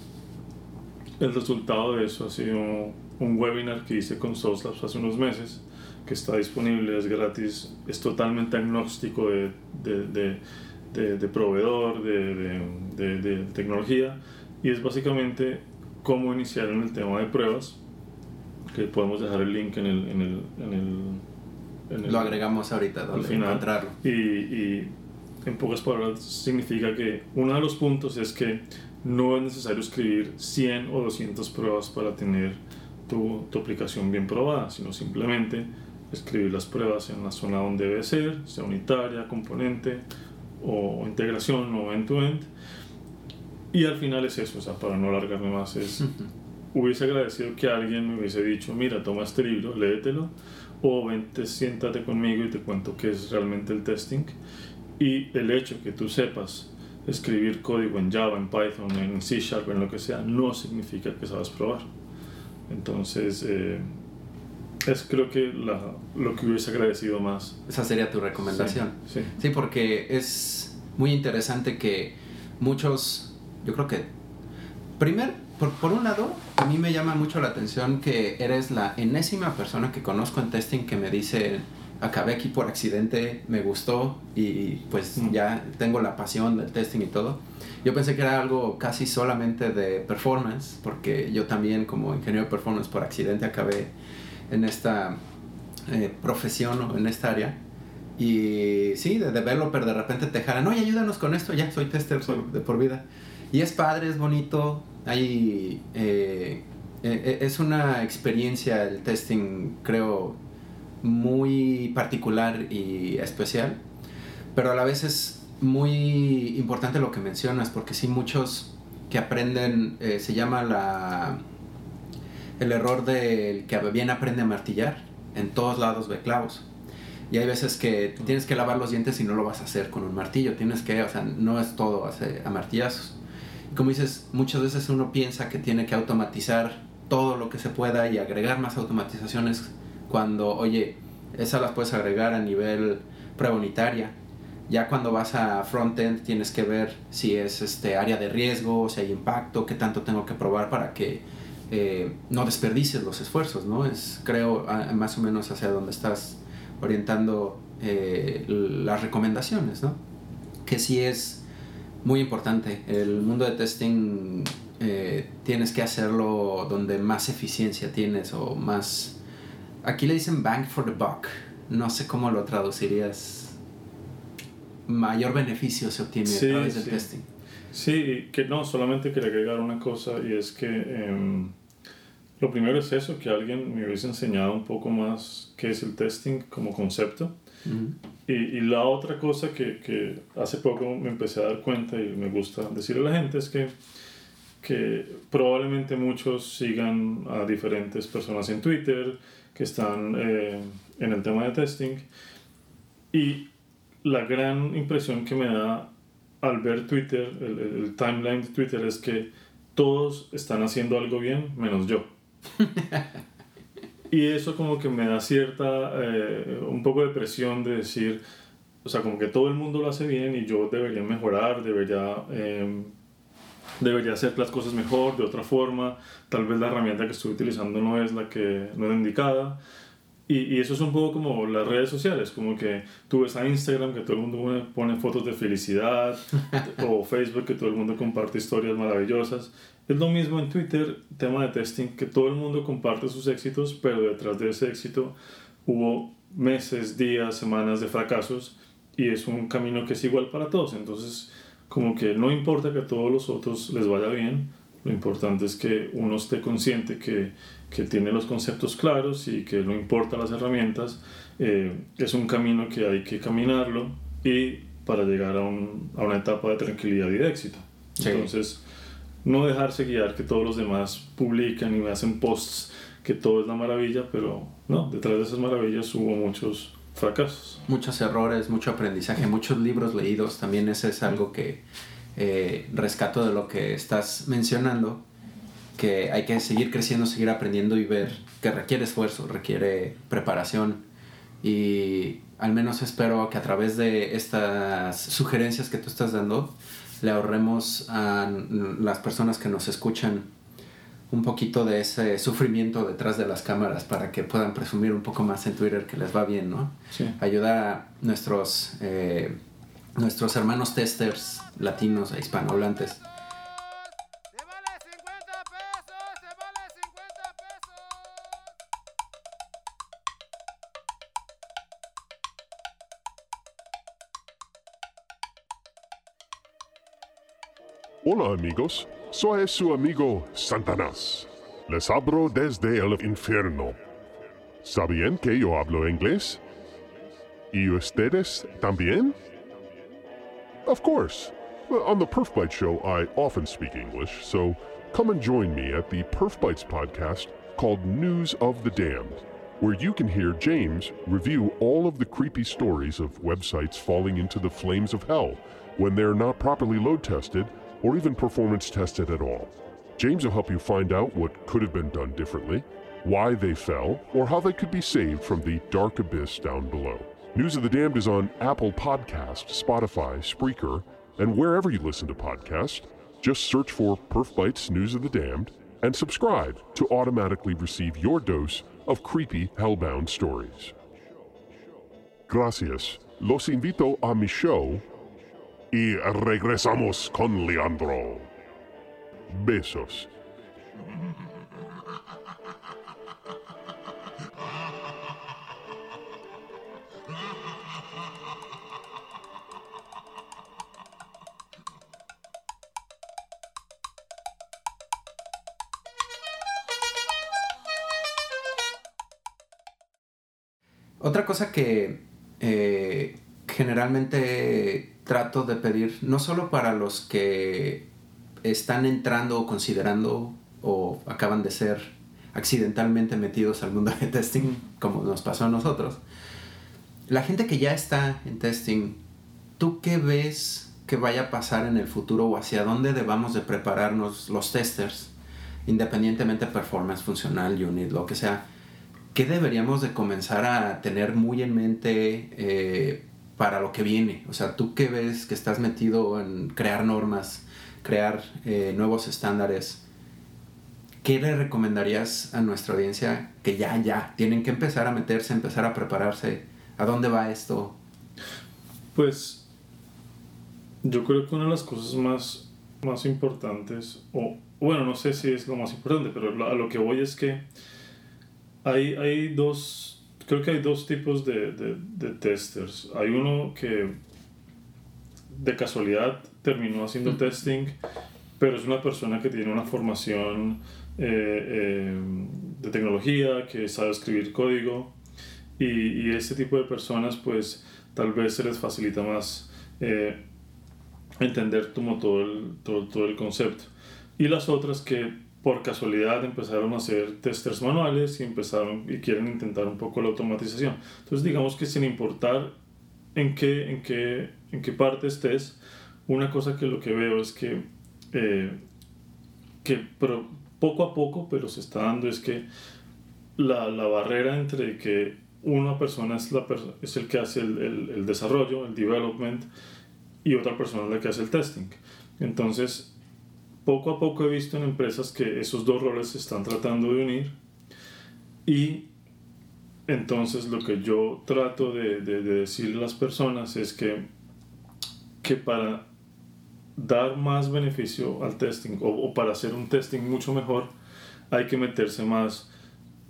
el resultado de eso ha sido un webinar que hice con Soslabs hace unos meses, que está disponible, es gratis, es totalmente agnóstico de, de, de, de proveedor, de, tecnología, y es básicamente cómo iniciar en el tema de pruebas, que podemos dejar el link en el... En el, en el, Lo agregamos ahorita, donde al final. encontrarlo. Y, y en pocas palabras significa que uno de los puntos es que no es necesario escribir 100 o 200 pruebas para tener tu, tu, aplicación bien probada, sino simplemente escribir las pruebas en la zona donde debe ser, sea unitaria, componente o integración o end-to-end. Y al final es eso, o sea, para no alargarme más, es hubiese agradecido que alguien me hubiese dicho, mira, toma este libro, léetelo, o vente, siéntate conmigo y te cuento qué es realmente el testing. Y el hecho que tú sepas escribir código en Java, en Python, en C Sharp, en lo que sea, no significa que sabes probar. Entonces, eh, es creo que la, lo que hubiese agradecido más. Esa sería tu recomendación. Sí, sí. porque es muy interesante que muchos, yo creo que, primero, por, por, un lado, a mí me llama mucho la atención que eres la enésima persona que conozco en testing que me dice acabé aquí por accidente, me gustó y pues ya tengo la pasión del testing y todo. Yo pensé que era algo casi solamente de performance, porque yo también como ingeniero de performance por accidente acabé en esta eh, profesión o en esta área. Y sí, de developer de repente te jalan, oye, ayúdanos con esto, ya soy tester de por vida. Y es padre, es bonito, hay, eh, eh, es una experiencia el testing, creo, muy particular y especial, pero a la vez es muy importante lo que mencionas, porque sí muchos que aprenden, eh, se llama la, el error del que bien aprende a martillar, en todos lados ve clavos. Y hay veces que tienes que lavar los dientes y no lo vas a hacer con un martillo, tienes que, o sea, no es todo a martillazos. Como dices, muchas veces uno piensa que tiene que automatizar todo lo que se pueda y agregar más automatizaciones cuando, oye, esas las puedes agregar a nivel preunitaria. Ya cuando vas a frontend tienes que ver si es este área de riesgo, si hay impacto, qué tanto tengo que probar para que eh, no desperdicies los esfuerzos, ¿no? Es creo más o menos hacia donde estás orientando eh, las recomendaciones, ¿no? Que sí es muy importante. El mundo de testing eh, tienes que hacerlo donde más eficiencia tienes o más Aquí le dicen bank for the buck. No sé cómo lo traducirías. Mayor beneficio se obtiene a través del testing. Sí, que no, solamente quería agregar una cosa y es que em, lo primero es eso, que alguien me hubiese enseñado un poco más qué es el testing como concepto. Y, y, la otra cosa que, que, hace poco me empecé a dar cuenta y me gusta decirle a la gente es que, que probablemente muchos sigan a diferentes personas en Twitter, que están eh, en el tema de testing. Y la gran impresión que me da al ver Twitter, el, timeline de Twitter, es que todos están haciendo algo bien, menos yo. y eso como que me da cierta, eh, un poco de presión de decir, o sea, como que todo el mundo lo hace bien y yo debería mejorar, debería eh, debería hacer las cosas mejor, de otra forma, tal vez la herramienta que estoy utilizando no es la que no es indicada. Y, y, eso es un poco como las redes sociales, como que tú ves a Instagram que todo el mundo pone, fotos de felicidad, o Facebook que todo el mundo comparte historias maravillosas. Es lo mismo en Twitter, tema de testing, que todo el mundo comparte sus éxitos, pero detrás de ese éxito hubo meses, días, semanas de fracasos, y es un camino que es igual para todos. Entonces, como que no importa que a todos los otros les vaya bien, lo importante es que uno esté consciente que, que tiene los conceptos claros y que no importa las herramientas, eh, es un camino que hay que caminarlo y para llegar a, un, a una etapa de tranquilidad y de éxito. Entonces, no dejarse guiar que todos los demás publican y hacen posts que todo es la maravilla, pero no, detrás de esas maravillas hubo muchos fracasos. Muchos errores, mucho aprendizaje, muchos libros leídos, también ese es algo que eh, rescato de lo que estás mencionando, que hay que seguir creciendo, seguir aprendiendo y ver que requiere esfuerzo, requiere preparación y al menos espero que a través de estas sugerencias que tú estás dando, le ahorremos a las personas que nos escuchan un poquito de ese sufrimiento detrás de las cámaras para que puedan presumir un poco más en Twitter que les va bien, ¿no? Sí. Ayuda a nuestros, eh, nuestros hermanos testers latinos e hispanohablantes. Hola amigos, soy su amigo Santanás. Les hablo desde el infierno. ¿Sabían que yo hablo inglés? ¿Y ustedes también? Of course. On the Perf Bite Show, I often speak English, so come and join me at the Perf Bites podcast called News of the Damned, where you can hear James review all of the creepy stories of websites falling into the flames of hell when they're not properly load tested or even performance tested at all. James will help you find out what could have been done differently, why they fell, or how they could be saved from the dark abyss down below. News of the Damned is on Apple Podcast, Spotify, Spreaker, and wherever you listen to podcasts. Just search for Perf Bites News of the Damned and subscribe to automatically receive your dose of creepy hellbound stories. Gracias. Los invito a mi show y regresamos con Leandro. Besos. Otra cosa que eh, generalmente trato de pedir, no solo para los que están entrando o considerando o acaban de ser accidentalmente metidos al mundo de testing, como nos pasó a nosotros, la gente que ya está en testing, ¿tú qué ves que vaya a pasar en el futuro o hacia dónde debamos de prepararnos los testers, independientemente de performance funcional, unit, lo que sea? ¿Qué deberíamos de comenzar a tener muy en mente eh, para lo que viene? O sea, ¿tú qué ves que estás metido en crear normas, crear eh, nuevos estándares? ¿Qué le recomendarías a nuestra audiencia que ya, ya, tienen que empezar a meterse, empezar a prepararse? ¿A dónde va esto? Pues yo creo que una de las cosas más, más importantes, o bueno, no sé si es lo más importante, pero a lo que voy es que hay, hay dos, creo que hay dos tipos de, de, de testers. Hay uno que de casualidad terminó haciendo testing, pero es una persona que tiene una formación eh, eh, de tecnología, que sabe escribir código, y, y este tipo de personas pues tal vez se les facilita más eh, entender como todo el, todo, todo el concepto. Y las otras que por casualidad empezaron a hacer testers manuales y empezaron y quieren intentar un poco la automatización. Entonces digamos que sin importar en qué, en qué, en qué parte estés, una cosa que lo que veo es que, eh, que pero poco a poco, pero se está dando es que la, la barrera entre que una persona es, la es el que hace el, el, el desarrollo, el development, y otra persona es la que hace el testing. Entonces, poco a poco he visto en empresas que esos dos roles se están tratando de unir y entonces lo que yo trato de, de, de decirle a las personas es que, que para dar más beneficio al testing o, para hacer un testing mucho mejor hay que meterse más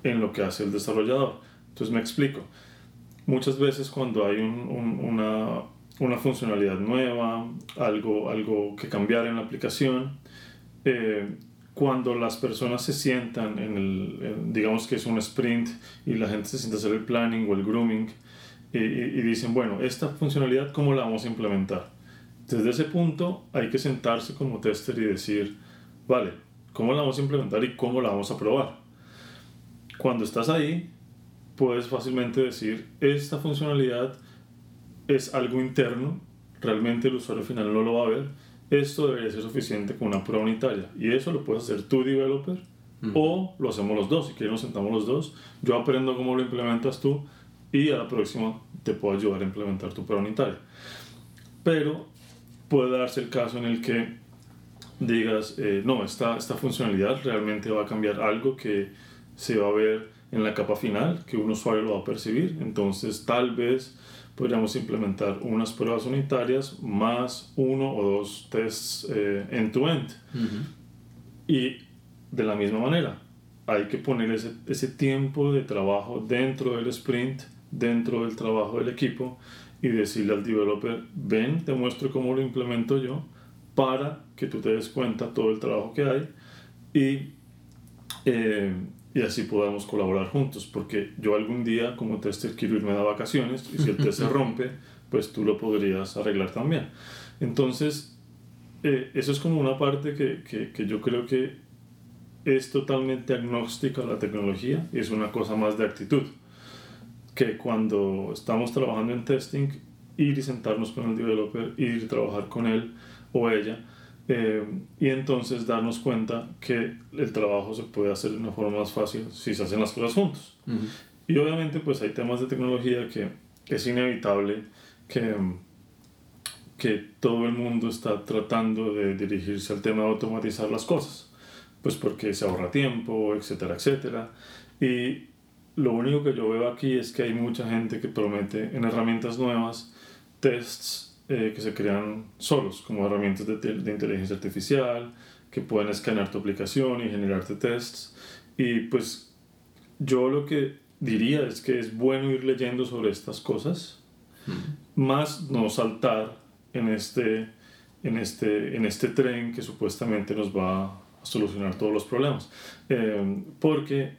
en lo que hace el desarrollador. Entonces me explico. Muchas veces cuando hay un- un- una una funcionalidad nueva, algo, algo que cambiar en la aplicación. Eh, cuando las personas se sientan en el, digamos que es un sprint y la gente se sienta a hacer el planning o el grooming y, y, dicen, bueno, esta funcionalidad, ¿cómo la vamos a implementar? Desde ese punto hay que sentarse como tester y decir, vale, ¿cómo la vamos a implementar y cómo la vamos a probar? Cuando estás ahí, puedes fácilmente decir, esta funcionalidad es algo interno, realmente el usuario final no lo va a ver, esto debería ser suficiente con una prueba unitaria. Y eso lo puedes hacer tú, developer, o lo hacemos los dos. Si quieres, nos sentamos los dos. Yo aprendo cómo lo implementas tú y a la próxima te puedo ayudar a implementar tu prueba unitaria. Pero puede darse el caso en el que digas, eh, no, esta, esta funcionalidad realmente va a cambiar algo que se va a ver en la capa final, que un usuario lo va a percibir. Entonces, tal vez podríamos implementar unas pruebas unitarias más uno o dos tests eh, end-to-end. Y de la misma manera, hay que poner ese, ese, tiempo de trabajo dentro del sprint, dentro del trabajo del equipo y decirle al developer, ven, te muestro cómo lo implemento yo para que tú te des cuenta todo el trabajo que hay y eh, y así podamos colaborar juntos, porque yo algún día como tester quiero irme de vacaciones y si el test se rompe, pues tú lo podrías arreglar también. Entonces, eh, eso es como una parte que, que, que, yo creo que es totalmente agnóstica a la tecnología y es una cosa más de actitud. Que cuando estamos trabajando en testing, ir y sentarnos con el developer, ir y trabajar con él o ella, eh, y entonces darnos cuenta que el trabajo se puede hacer de una forma más fácil si se hacen las cosas juntos. Y obviamente pues hay temas de tecnología que es inevitable que, que todo el mundo está tratando de dirigirse al tema de automatizar las cosas, pues porque se ahorra tiempo, etcétera, etcétera. Y lo único que yo veo aquí es que hay mucha gente que promete en herramientas nuevas tests eh, que se crean solos, como herramientas de, de, inteligencia artificial, que pueden escanear tu aplicación y generarte tests. Y pues yo lo que diría es que es bueno ir leyendo sobre estas cosas, más no saltar en este, en, este, en este tren que supuestamente nos va a solucionar todos los problemas. Eh, porque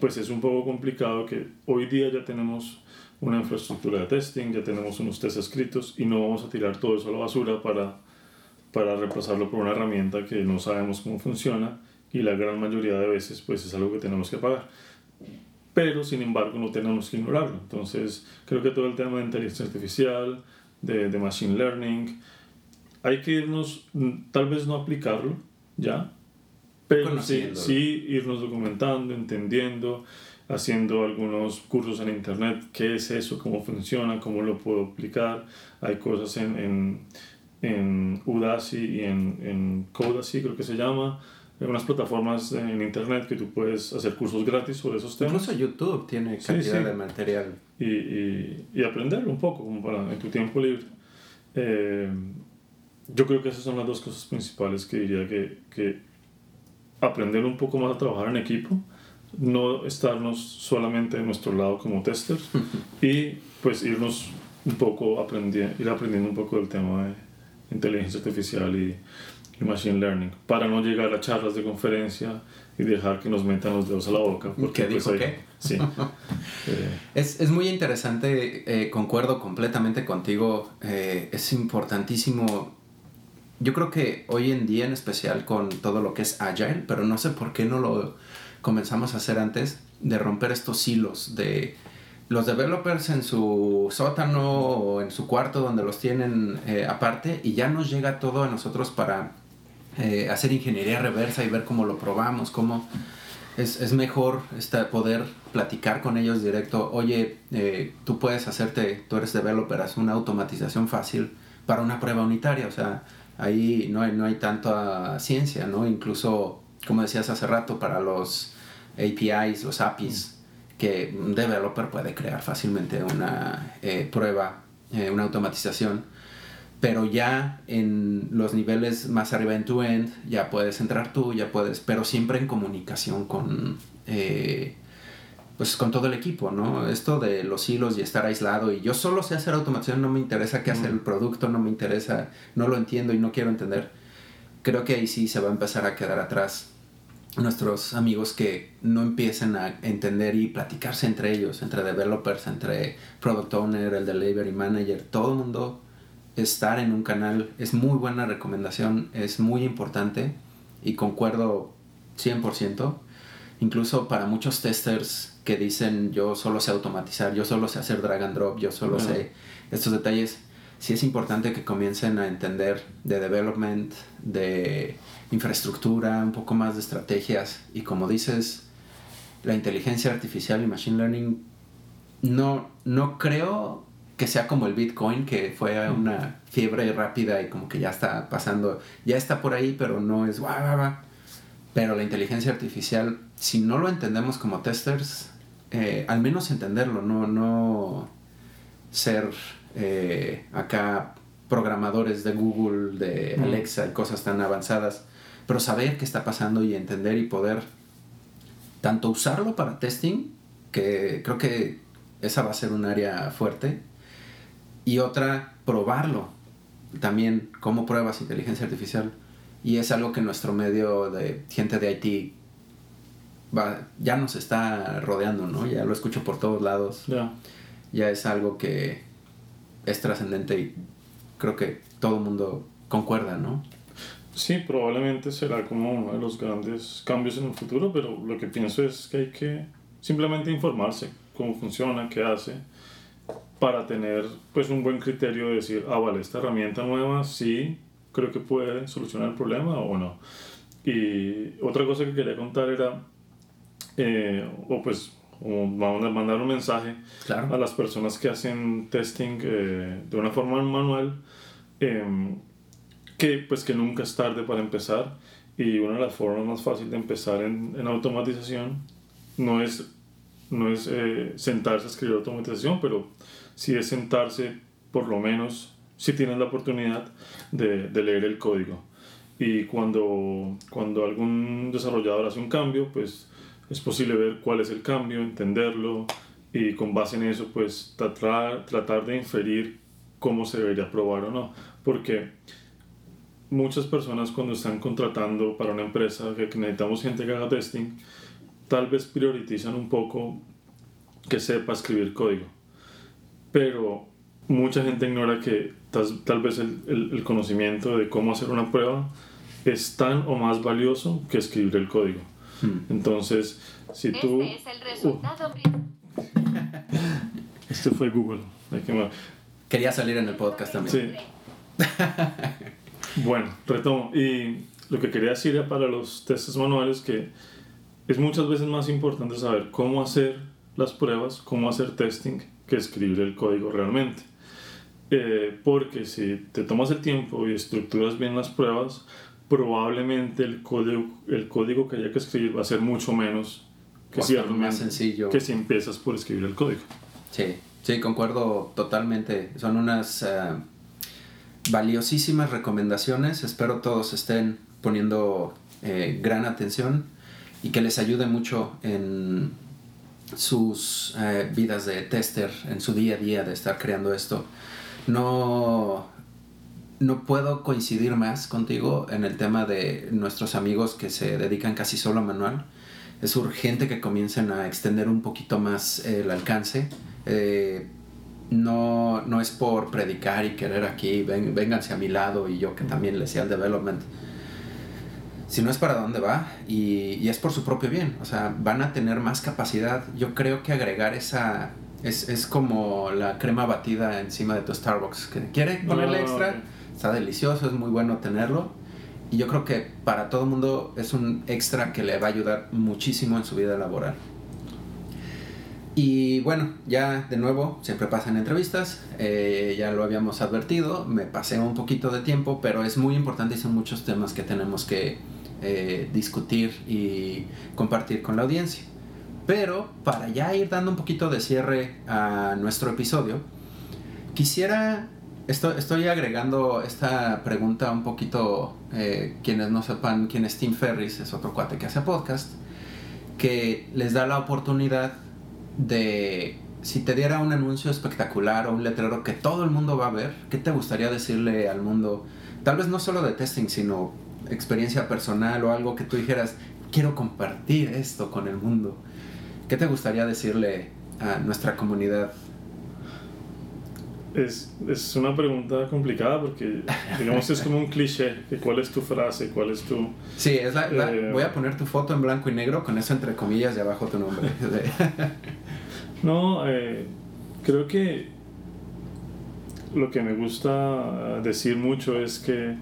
pues es un poco complicado que hoy día ya tenemos una infraestructura de testing, ya tenemos unos tests escritos y no vamos a tirar todo eso a la basura para, para reemplazarlo por una herramienta que no sabemos cómo funciona y la gran mayoría de veces pues es algo que tenemos que pagar. Pero sin embargo no tenemos que ignorarlo. Entonces creo que todo el tema de inteligencia artificial, de, de machine learning, hay que irnos, tal vez no aplicarlo ya, pero sí, sí irnos documentando, entendiendo, haciendo algunos cursos en internet, qué es eso, cómo funciona, cómo lo puedo aplicar. Hay cosas en, en, en Udacity y en, en Codacy, creo que se llama. Hay unas plataformas en internet que tú puedes hacer cursos gratis sobre esos temas. Incluso YouTube tiene cantidad de material. Y, y, y, aprender un poco como para, en tu tiempo libre. Eh, yo creo que esas son las dos cosas principales que diría que, que aprender un poco más a trabajar en equipo no estarnos solamente en nuestro lado como testers y pues irnos un poco aprendiendo, ir aprendiendo un poco del tema de inteligencia artificial y, machine learning para no llegar a charlas de conferencia y dejar que nos metan los dedos a la boca. Porque, ¿Qué dijo pues, qué? Sí. Eh, es, es, muy interesante, eh, concuerdo completamente contigo, eh, es importantísimo. Yo creo que hoy en día en especial con todo lo que es agile, pero no sé por qué no lo comenzamos a hacer antes de romper estos hilos de los developers en su sótano o en su cuarto donde los tienen eh, aparte y ya nos llega todo a nosotros para eh, hacer ingeniería reversa y ver cómo lo probamos, cómo es, es mejor este, poder platicar con ellos directo, oye, eh, tú puedes hacerte, tú eres developer, haz una automatización fácil para una prueba unitaria, o sea, ahí no hay, no hay tanta ciencia, ¿no? Incluso, como decías hace rato, para los APIs, los APIs, que un developer puede crear fácilmente una eh, prueba, eh, una automatización. Pero ya en los niveles más arriba en tu end, ya puedes entrar tú, ya puedes, pero siempre en comunicación con, eh, pues con todo el equipo, ¿no? Esto de los hilos y estar aislado y yo solo sé hacer automatización, no me interesa qué hace el producto, no me interesa, no lo entiendo y no quiero entender. Creo que ahí sí se va a empezar a quedar atrás nuestros amigos que no empiecen a entender y platicarse entre ellos, entre developers, entre product owner, el delivery manager, todo el mundo estar en un canal es muy buena recomendación, es muy importante y concuerdo 100%. Incluso para muchos testers que dicen yo solo sé automatizar, yo solo sé hacer drag and drop, yo solo sé estos detalles, sí es importante que comiencen a entender de development, de infraestructura, un poco más de estrategias. Y como dices, la inteligencia artificial y machine learning no, no creo que sea como el Bitcoin, que fue una fiebre rápida y como que ya está pasando, ya está por ahí, pero no es guau, Pero la inteligencia artificial, si no lo entendemos como testers, eh, al menos entenderlo, no, no ser eh, acá programadores de Google, de Alexa y cosas tan avanzadas, pero saber qué está pasando y entender y poder tanto usarlo para testing, que creo que esa va a ser un área fuerte, y otra, probarlo también, cómo pruebas inteligencia artificial. Y es algo que nuestro medio de gente de IT va, ya nos está rodeando, ¿no? Ya lo escucho por todos lados. Ya es algo que es trascendente y creo que todo el mundo concuerda, ¿no? Sí, probablemente será como uno de los grandes cambios en el futuro, pero lo que pienso es que hay que simplemente informarse cómo funciona, qué hace, para tener pues un buen criterio de decir, ah, vale, esta herramienta nueva sí creo que puede solucionar el problema o no. Y otra cosa que quería contar era, eh, o pues vamos a mandar un mensaje a las personas que hacen testing eh, de una forma manual, em, que pues que nunca es tarde para empezar y una de las formas más fáciles de empezar en, en automatización no es, no es eh, sentarse a escribir automatización, pero sí es sentarse por lo menos, si tienes la oportunidad de, de leer el código. Y cuando, cuando algún desarrollador hace un cambio, pues es posible ver cuál es el cambio, entenderlo y con base en eso pues tratar, tratar de inferir cómo se debería probar o no. Porque muchas personas cuando están contratando para una empresa que necesitamos gente que haga testing, tal vez priorizan un poco que sepa escribir código. Pero mucha gente ignora que tal, vez el, el, conocimiento de cómo hacer una prueba es tan o más valioso que escribir el código. Hmm. Entonces, si tú... Este es el resultado. este fue Google. Quería salir en el podcast también. Sí. bueno, retomo. Y lo que quería decir para los testes manuales que es muchas veces más importante saber cómo hacer las pruebas, cómo hacer testing, que escribir el código realmente. Eh, porque si te tomas el tiempo y estructuras bien las pruebas, probablemente el código, el código que haya que escribir va a ser mucho menos que si, más sencillo. que si empiezas por escribir el código. Sí, sí, concuerdo totalmente. Son unas eh, valiosísimas recomendaciones. Espero todos estén poniendo eh, gran atención y que les ayude mucho en sus eh, vidas de tester, en su día a día de estar creando esto. No, no puedo coincidir más contigo en el tema de nuestros amigos que se dedican casi solo a manual. Es urgente que comiencen a extender un poquito más el alcance. Eh, no, no es por predicar y querer aquí, ven, vénganse a mi lado y yo que también les sea el development. Si no es para dónde va y, y, es por su propio bien. O sea, van a tener más capacidad. Yo creo que agregar esa... Es, es como la crema batida encima de tu Starbucks. que ¿Quiere ponerle extra? Está delicioso, es muy bueno tenerlo. Y yo creo que para todo el mundo es un extra que le va a ayudar muchísimo en su vida laboral. Y bueno, ya de nuevo, siempre pasan entrevistas, eh, ya lo habíamos advertido, me pasé un poquito de tiempo, pero es muy importante y son muchos temas que tenemos que eh, discutir y compartir con la audiencia. Pero para ya ir dando un poquito de cierre a nuestro episodio, quisiera Estoy, agregando esta pregunta un poquito, eh, quienes no sepan quién es Tim Ferris, es otro cuate que hace podcast, que les da la oportunidad de si te diera un anuncio espectacular o un letrero que todo el mundo va a ver, ¿qué te gustaría decirle al mundo? Tal vez no solo de testing, sino experiencia personal o algo que tú dijeras, quiero compartir esto con el mundo. ¿Qué te gustaría decirle a nuestra comunidad? Es, es una pregunta complicada porque, digamos, es como un cliché. ¿Cuál es tu frase? ¿Cuál es tu...? Sí, es la, eh, voy a poner tu foto en blanco y negro con eso entre comillas y abajo tu nombre. no, eh, creo que lo que me gusta decir mucho es que,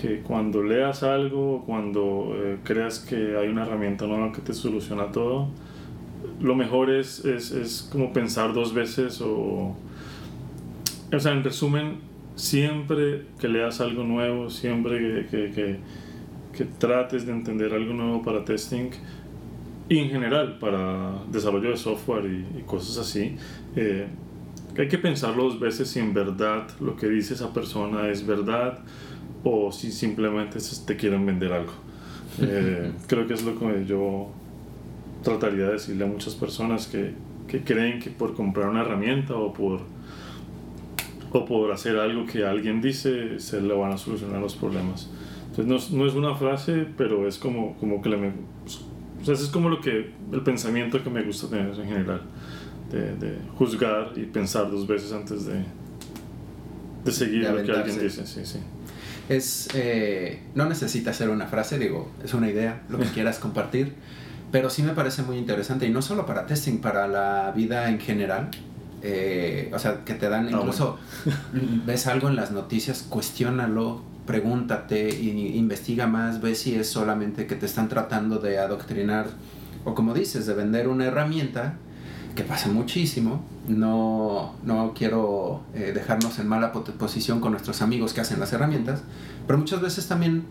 que cuando leas algo, cuando eh, creas que hay una herramienta nueva que te soluciona todo, lo mejor es, es, es como pensar dos veces o o sea, en resumen, siempre que leas algo nuevo, siempre que, que, que, trates de entender algo nuevo para testing y en general para desarrollo de software y, cosas así, eh, hay que pensarlo dos veces si en verdad lo que dice esa persona es verdad o si simplemente te quieren vender algo. Eh, creo que es lo que yo trataría de decirle a muchas personas que, que creen que por comprar una herramienta o por o por hacer algo que alguien dice se le van a solucionar los problemas. Entonces no, no es una frase, pero es como, como que le me, o sea, es como lo que, el pensamiento que me gusta tener en general, de, de juzgar y pensar dos veces antes de, de seguir lo que alguien dice. Sí, sí. Es, eh, no necesita ser una frase, digo, es una idea, lo que quieras compartir, pero sí me parece muy interesante y no solo para testing, para la vida en general eh, o sea, que te dan ah, incluso, ves algo en las noticias, cuestiónalo, pregúntate, y, investiga más, ve si es solamente que te están tratando de adoctrinar, o como dices, de vender una herramienta, que pasa muchísimo, no, no quiero eh, dejarnos en mala posición con nuestros amigos que hacen las herramientas, pero muchas veces también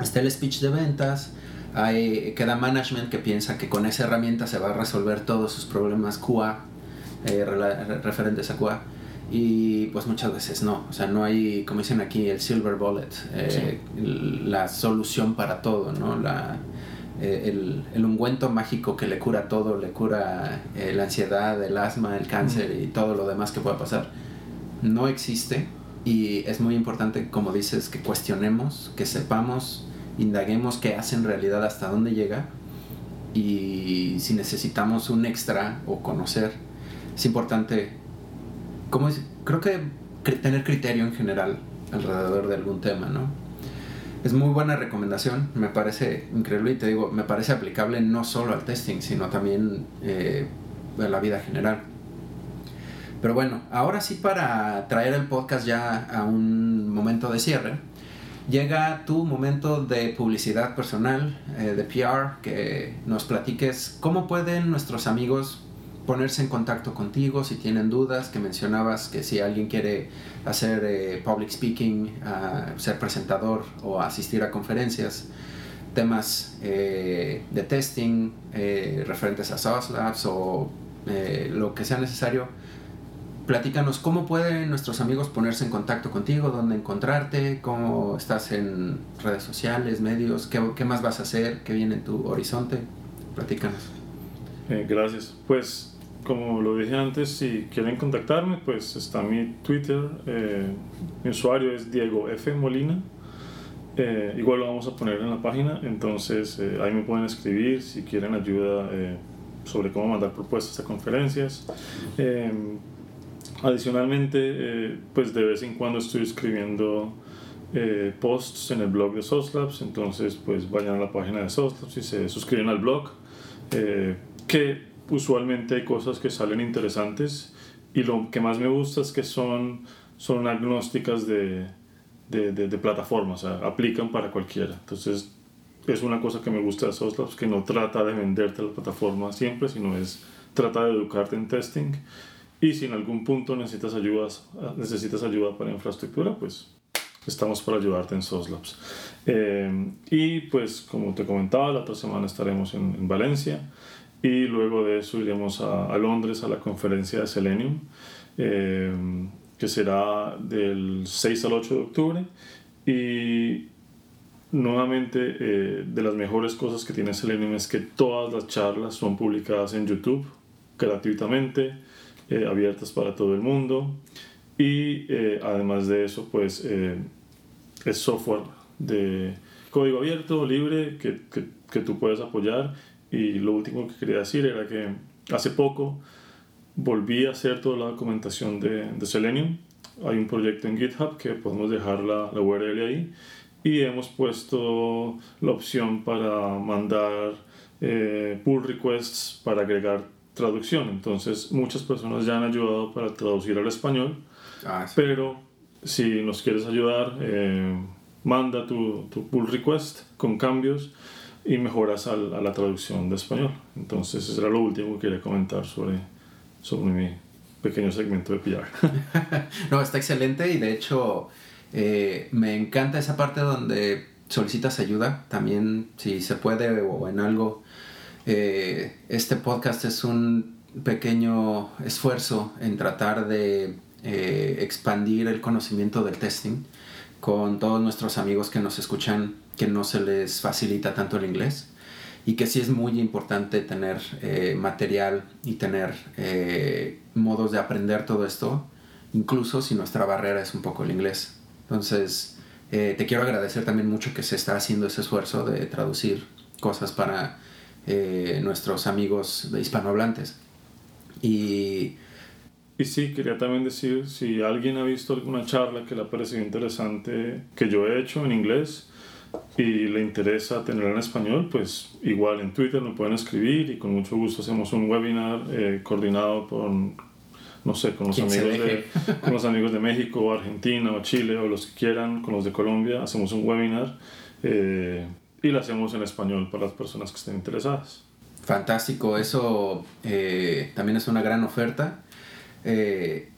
está el speech de ventas, hay, queda management que piensa que con esa herramienta se va a resolver todos sus problemas QA eh, referentes a QA. Y pues muchas veces no, o sea, no hay, como dicen aquí, el silver bullet, eh, la solución para todo, ¿no? La, eh, el, el, ungüento mágico que le cura todo, le cura la ansiedad, el asma, el cáncer y todo lo demás que pueda pasar, no existe. Y es muy importante, como dices, que cuestionemos, que sepamos, indaguemos qué hace en realidad, hasta dónde llega. Y si necesitamos un extra o conocer es importante, como es, creo que tener criterio en general alrededor de algún tema, ¿no? Es muy buena recomendación, me parece increíble y te digo, me parece aplicable no solo al testing, sino también eh, a la vida general. Pero bueno, ahora sí para traer el podcast ya a un momento de cierre, llega tu momento de publicidad personal, eh, de PR, que nos platiques cómo pueden nuestros amigos ponerse en contacto contigo si tienen dudas, que mencionabas que si alguien quiere hacer eh, public speaking, ser presentador o asistir a conferencias, temas eh, de testing eh, referentes a SaaS Labs o lo que sea necesario, platícanos cómo pueden nuestros amigos ponerse en contacto contigo, dónde encontrarte, cómo estás en redes sociales, medios, qué, qué más vas a hacer, qué viene en tu horizonte. Platícanos. gracias. Pues como lo dije antes, si quieren contactarme, pues está mi Twitter. Eh, mi usuario es Diego F. Molina. Eh, igual lo vamos a poner en la página, entonces eh, ahí me pueden escribir si quieren ayuda sobre cómo mandar propuestas a conferencias. adicionalmente, pues de vez en cuando estoy escribiendo posts en el blog de SOSLabs, entonces pues vayan a la página de SOSLabs y se suscriben al blog. que usualmente hay cosas que salen interesantes y lo que más me gusta es que son, son agnósticas de, de, plataformas, o sea, aplican para cualquiera. Entonces es una cosa que me gusta de SOSLabs, que no trata de venderte la plataforma siempre, sino es trata de educarte en testing y si en algún punto necesitas, ayudas, necesitas ayuda para infraestructura, pues estamos para ayudarte en SOSLabs. Eh, y pues como te comentaba, la otra semana estaremos en Valencia y luego de eso iremos a, Londres a la conferencia de Selenium, eh, que será del 6 al 8 de octubre. Y nuevamente, eh, de las mejores cosas que tiene Selenium es que todas las charlas son publicadas en YouTube, gratuitamente, eh, abiertas para todo el mundo. Y eh, además de eso, pues es software de código abierto, libre, que, que, que, tú puedes apoyar. Y lo último que quería decir era que hace poco volví a hacer toda la documentación de, de Selenium. Hay un proyecto en GitHub que podemos dejar la, la URL ahí. Y hemos puesto la opción para mandar eh, pull requests para agregar traducción. Entonces muchas personas ya han ayudado para traducir al español. Ah, pero si nos quieres ayudar, eh, manda tu, tu, pull request con cambios y mejoras a la traducción de español. Entonces, eso era lo último que quería comentar sobre, sobre mi pequeño segmento de PR. no, está excelente y de hecho eh, me encanta esa parte donde solicitas ayuda. También, si se puede o en algo, eh, este podcast es un pequeño esfuerzo en tratar de eh, expandir el conocimiento del testing con todos nuestros amigos que nos escuchan que no se les facilita tanto el inglés y que sí es muy importante tener eh, material y tener eh, modos de aprender todo esto, incluso si nuestra barrera es un poco el inglés. Entonces, te quiero agradecer también mucho que se está haciendo ese esfuerzo de traducir cosas para nuestros amigos de hispanohablantes. Y y sí, quería también decir, si alguien ha visto alguna charla que le ha parecido interesante que yo he hecho en inglés y le interesa tenerla en español, pues igual en Twitter me pueden escribir y con mucho gusto hacemos un webinar eh, coordinado con, no sé, con los, amigos de, con los amigos de México, Argentina o Chile o los que quieran, con los de Colombia, hacemos un webinar eh, y lo hacemos en español para las personas que estén interesadas. Fantástico, eso eh, también es una gran oferta. Eh,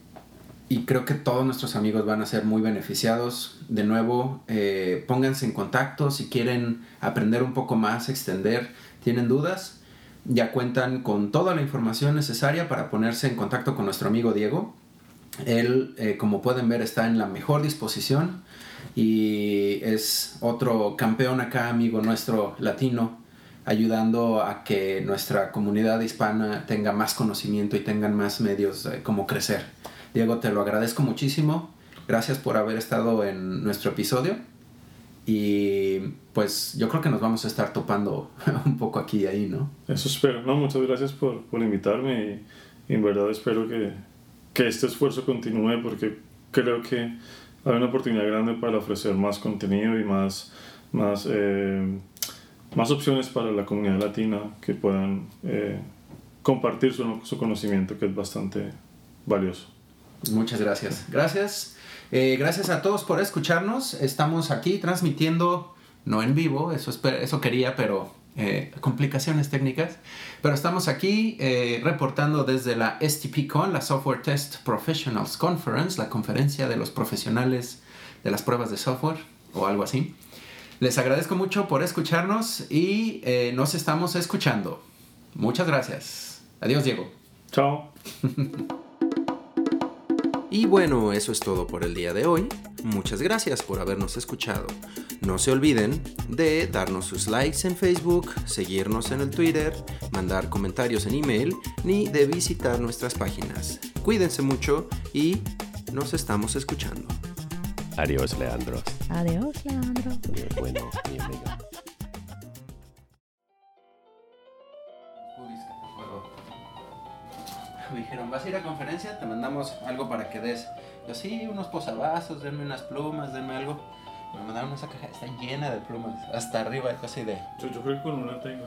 y creo que todos nuestros amigos van a ser muy beneficiados. De nuevo, eh, pónganse en contacto si quieren aprender un poco más, extender, tienen dudas. Ya cuentan con toda la información necesaria para ponerse en contacto con nuestro amigo Diego. Él, eh, como pueden ver, está en la mejor disposición y es otro campeón acá, amigo nuestro latino, ayudando a que nuestra comunidad hispana tenga más conocimiento y tengan más medios de cómo crecer. Diego, te lo agradezco muchísimo. Gracias por haber estado en nuestro episodio. Y pues yo creo que nos vamos a estar topando un poco aquí y ahí, ¿no? Eso espero. No, muchas gracias por, por invitarme y, en verdad espero que, que, este esfuerzo continúe porque creo que hay una oportunidad grande para ofrecer más contenido y más, más eh, más opciones para la comunidad latina que puedan eh, compartir su, su, conocimiento, que es bastante valioso. Muchas gracias. Gracias. Eh, gracias a todos por escucharnos. Estamos aquí transmitiendo, no en vivo, eso, eso quería, pero eh, complicaciones técnicas. Pero estamos aquí reportando desde la STPCon, la Software Test Professionals Conference, la conferencia de los profesionales de las pruebas de software o algo así. Les agradezco mucho por escucharnos y eh, nos estamos escuchando. Muchas gracias. Adiós, Diego. Chao. y bueno, eso es todo por el día de hoy. Muchas gracias por habernos escuchado. No se olviden de darnos sus likes en Facebook, seguirnos en el Twitter, mandar comentarios en email, ni de visitar nuestras páginas. Cuídense mucho y nos estamos escuchando. Adiós, Leandro. Adiós, Leandro. bueno, mi dijeron, ¿vas a ir a conferencia? Te mandamos algo para que des. Yo sí, unos posavasos, denme unas plumas, denme algo. Me mandaron esa caja, está llena de plumas, hasta arriba, casi de... Yo, yo creo que con una tengo.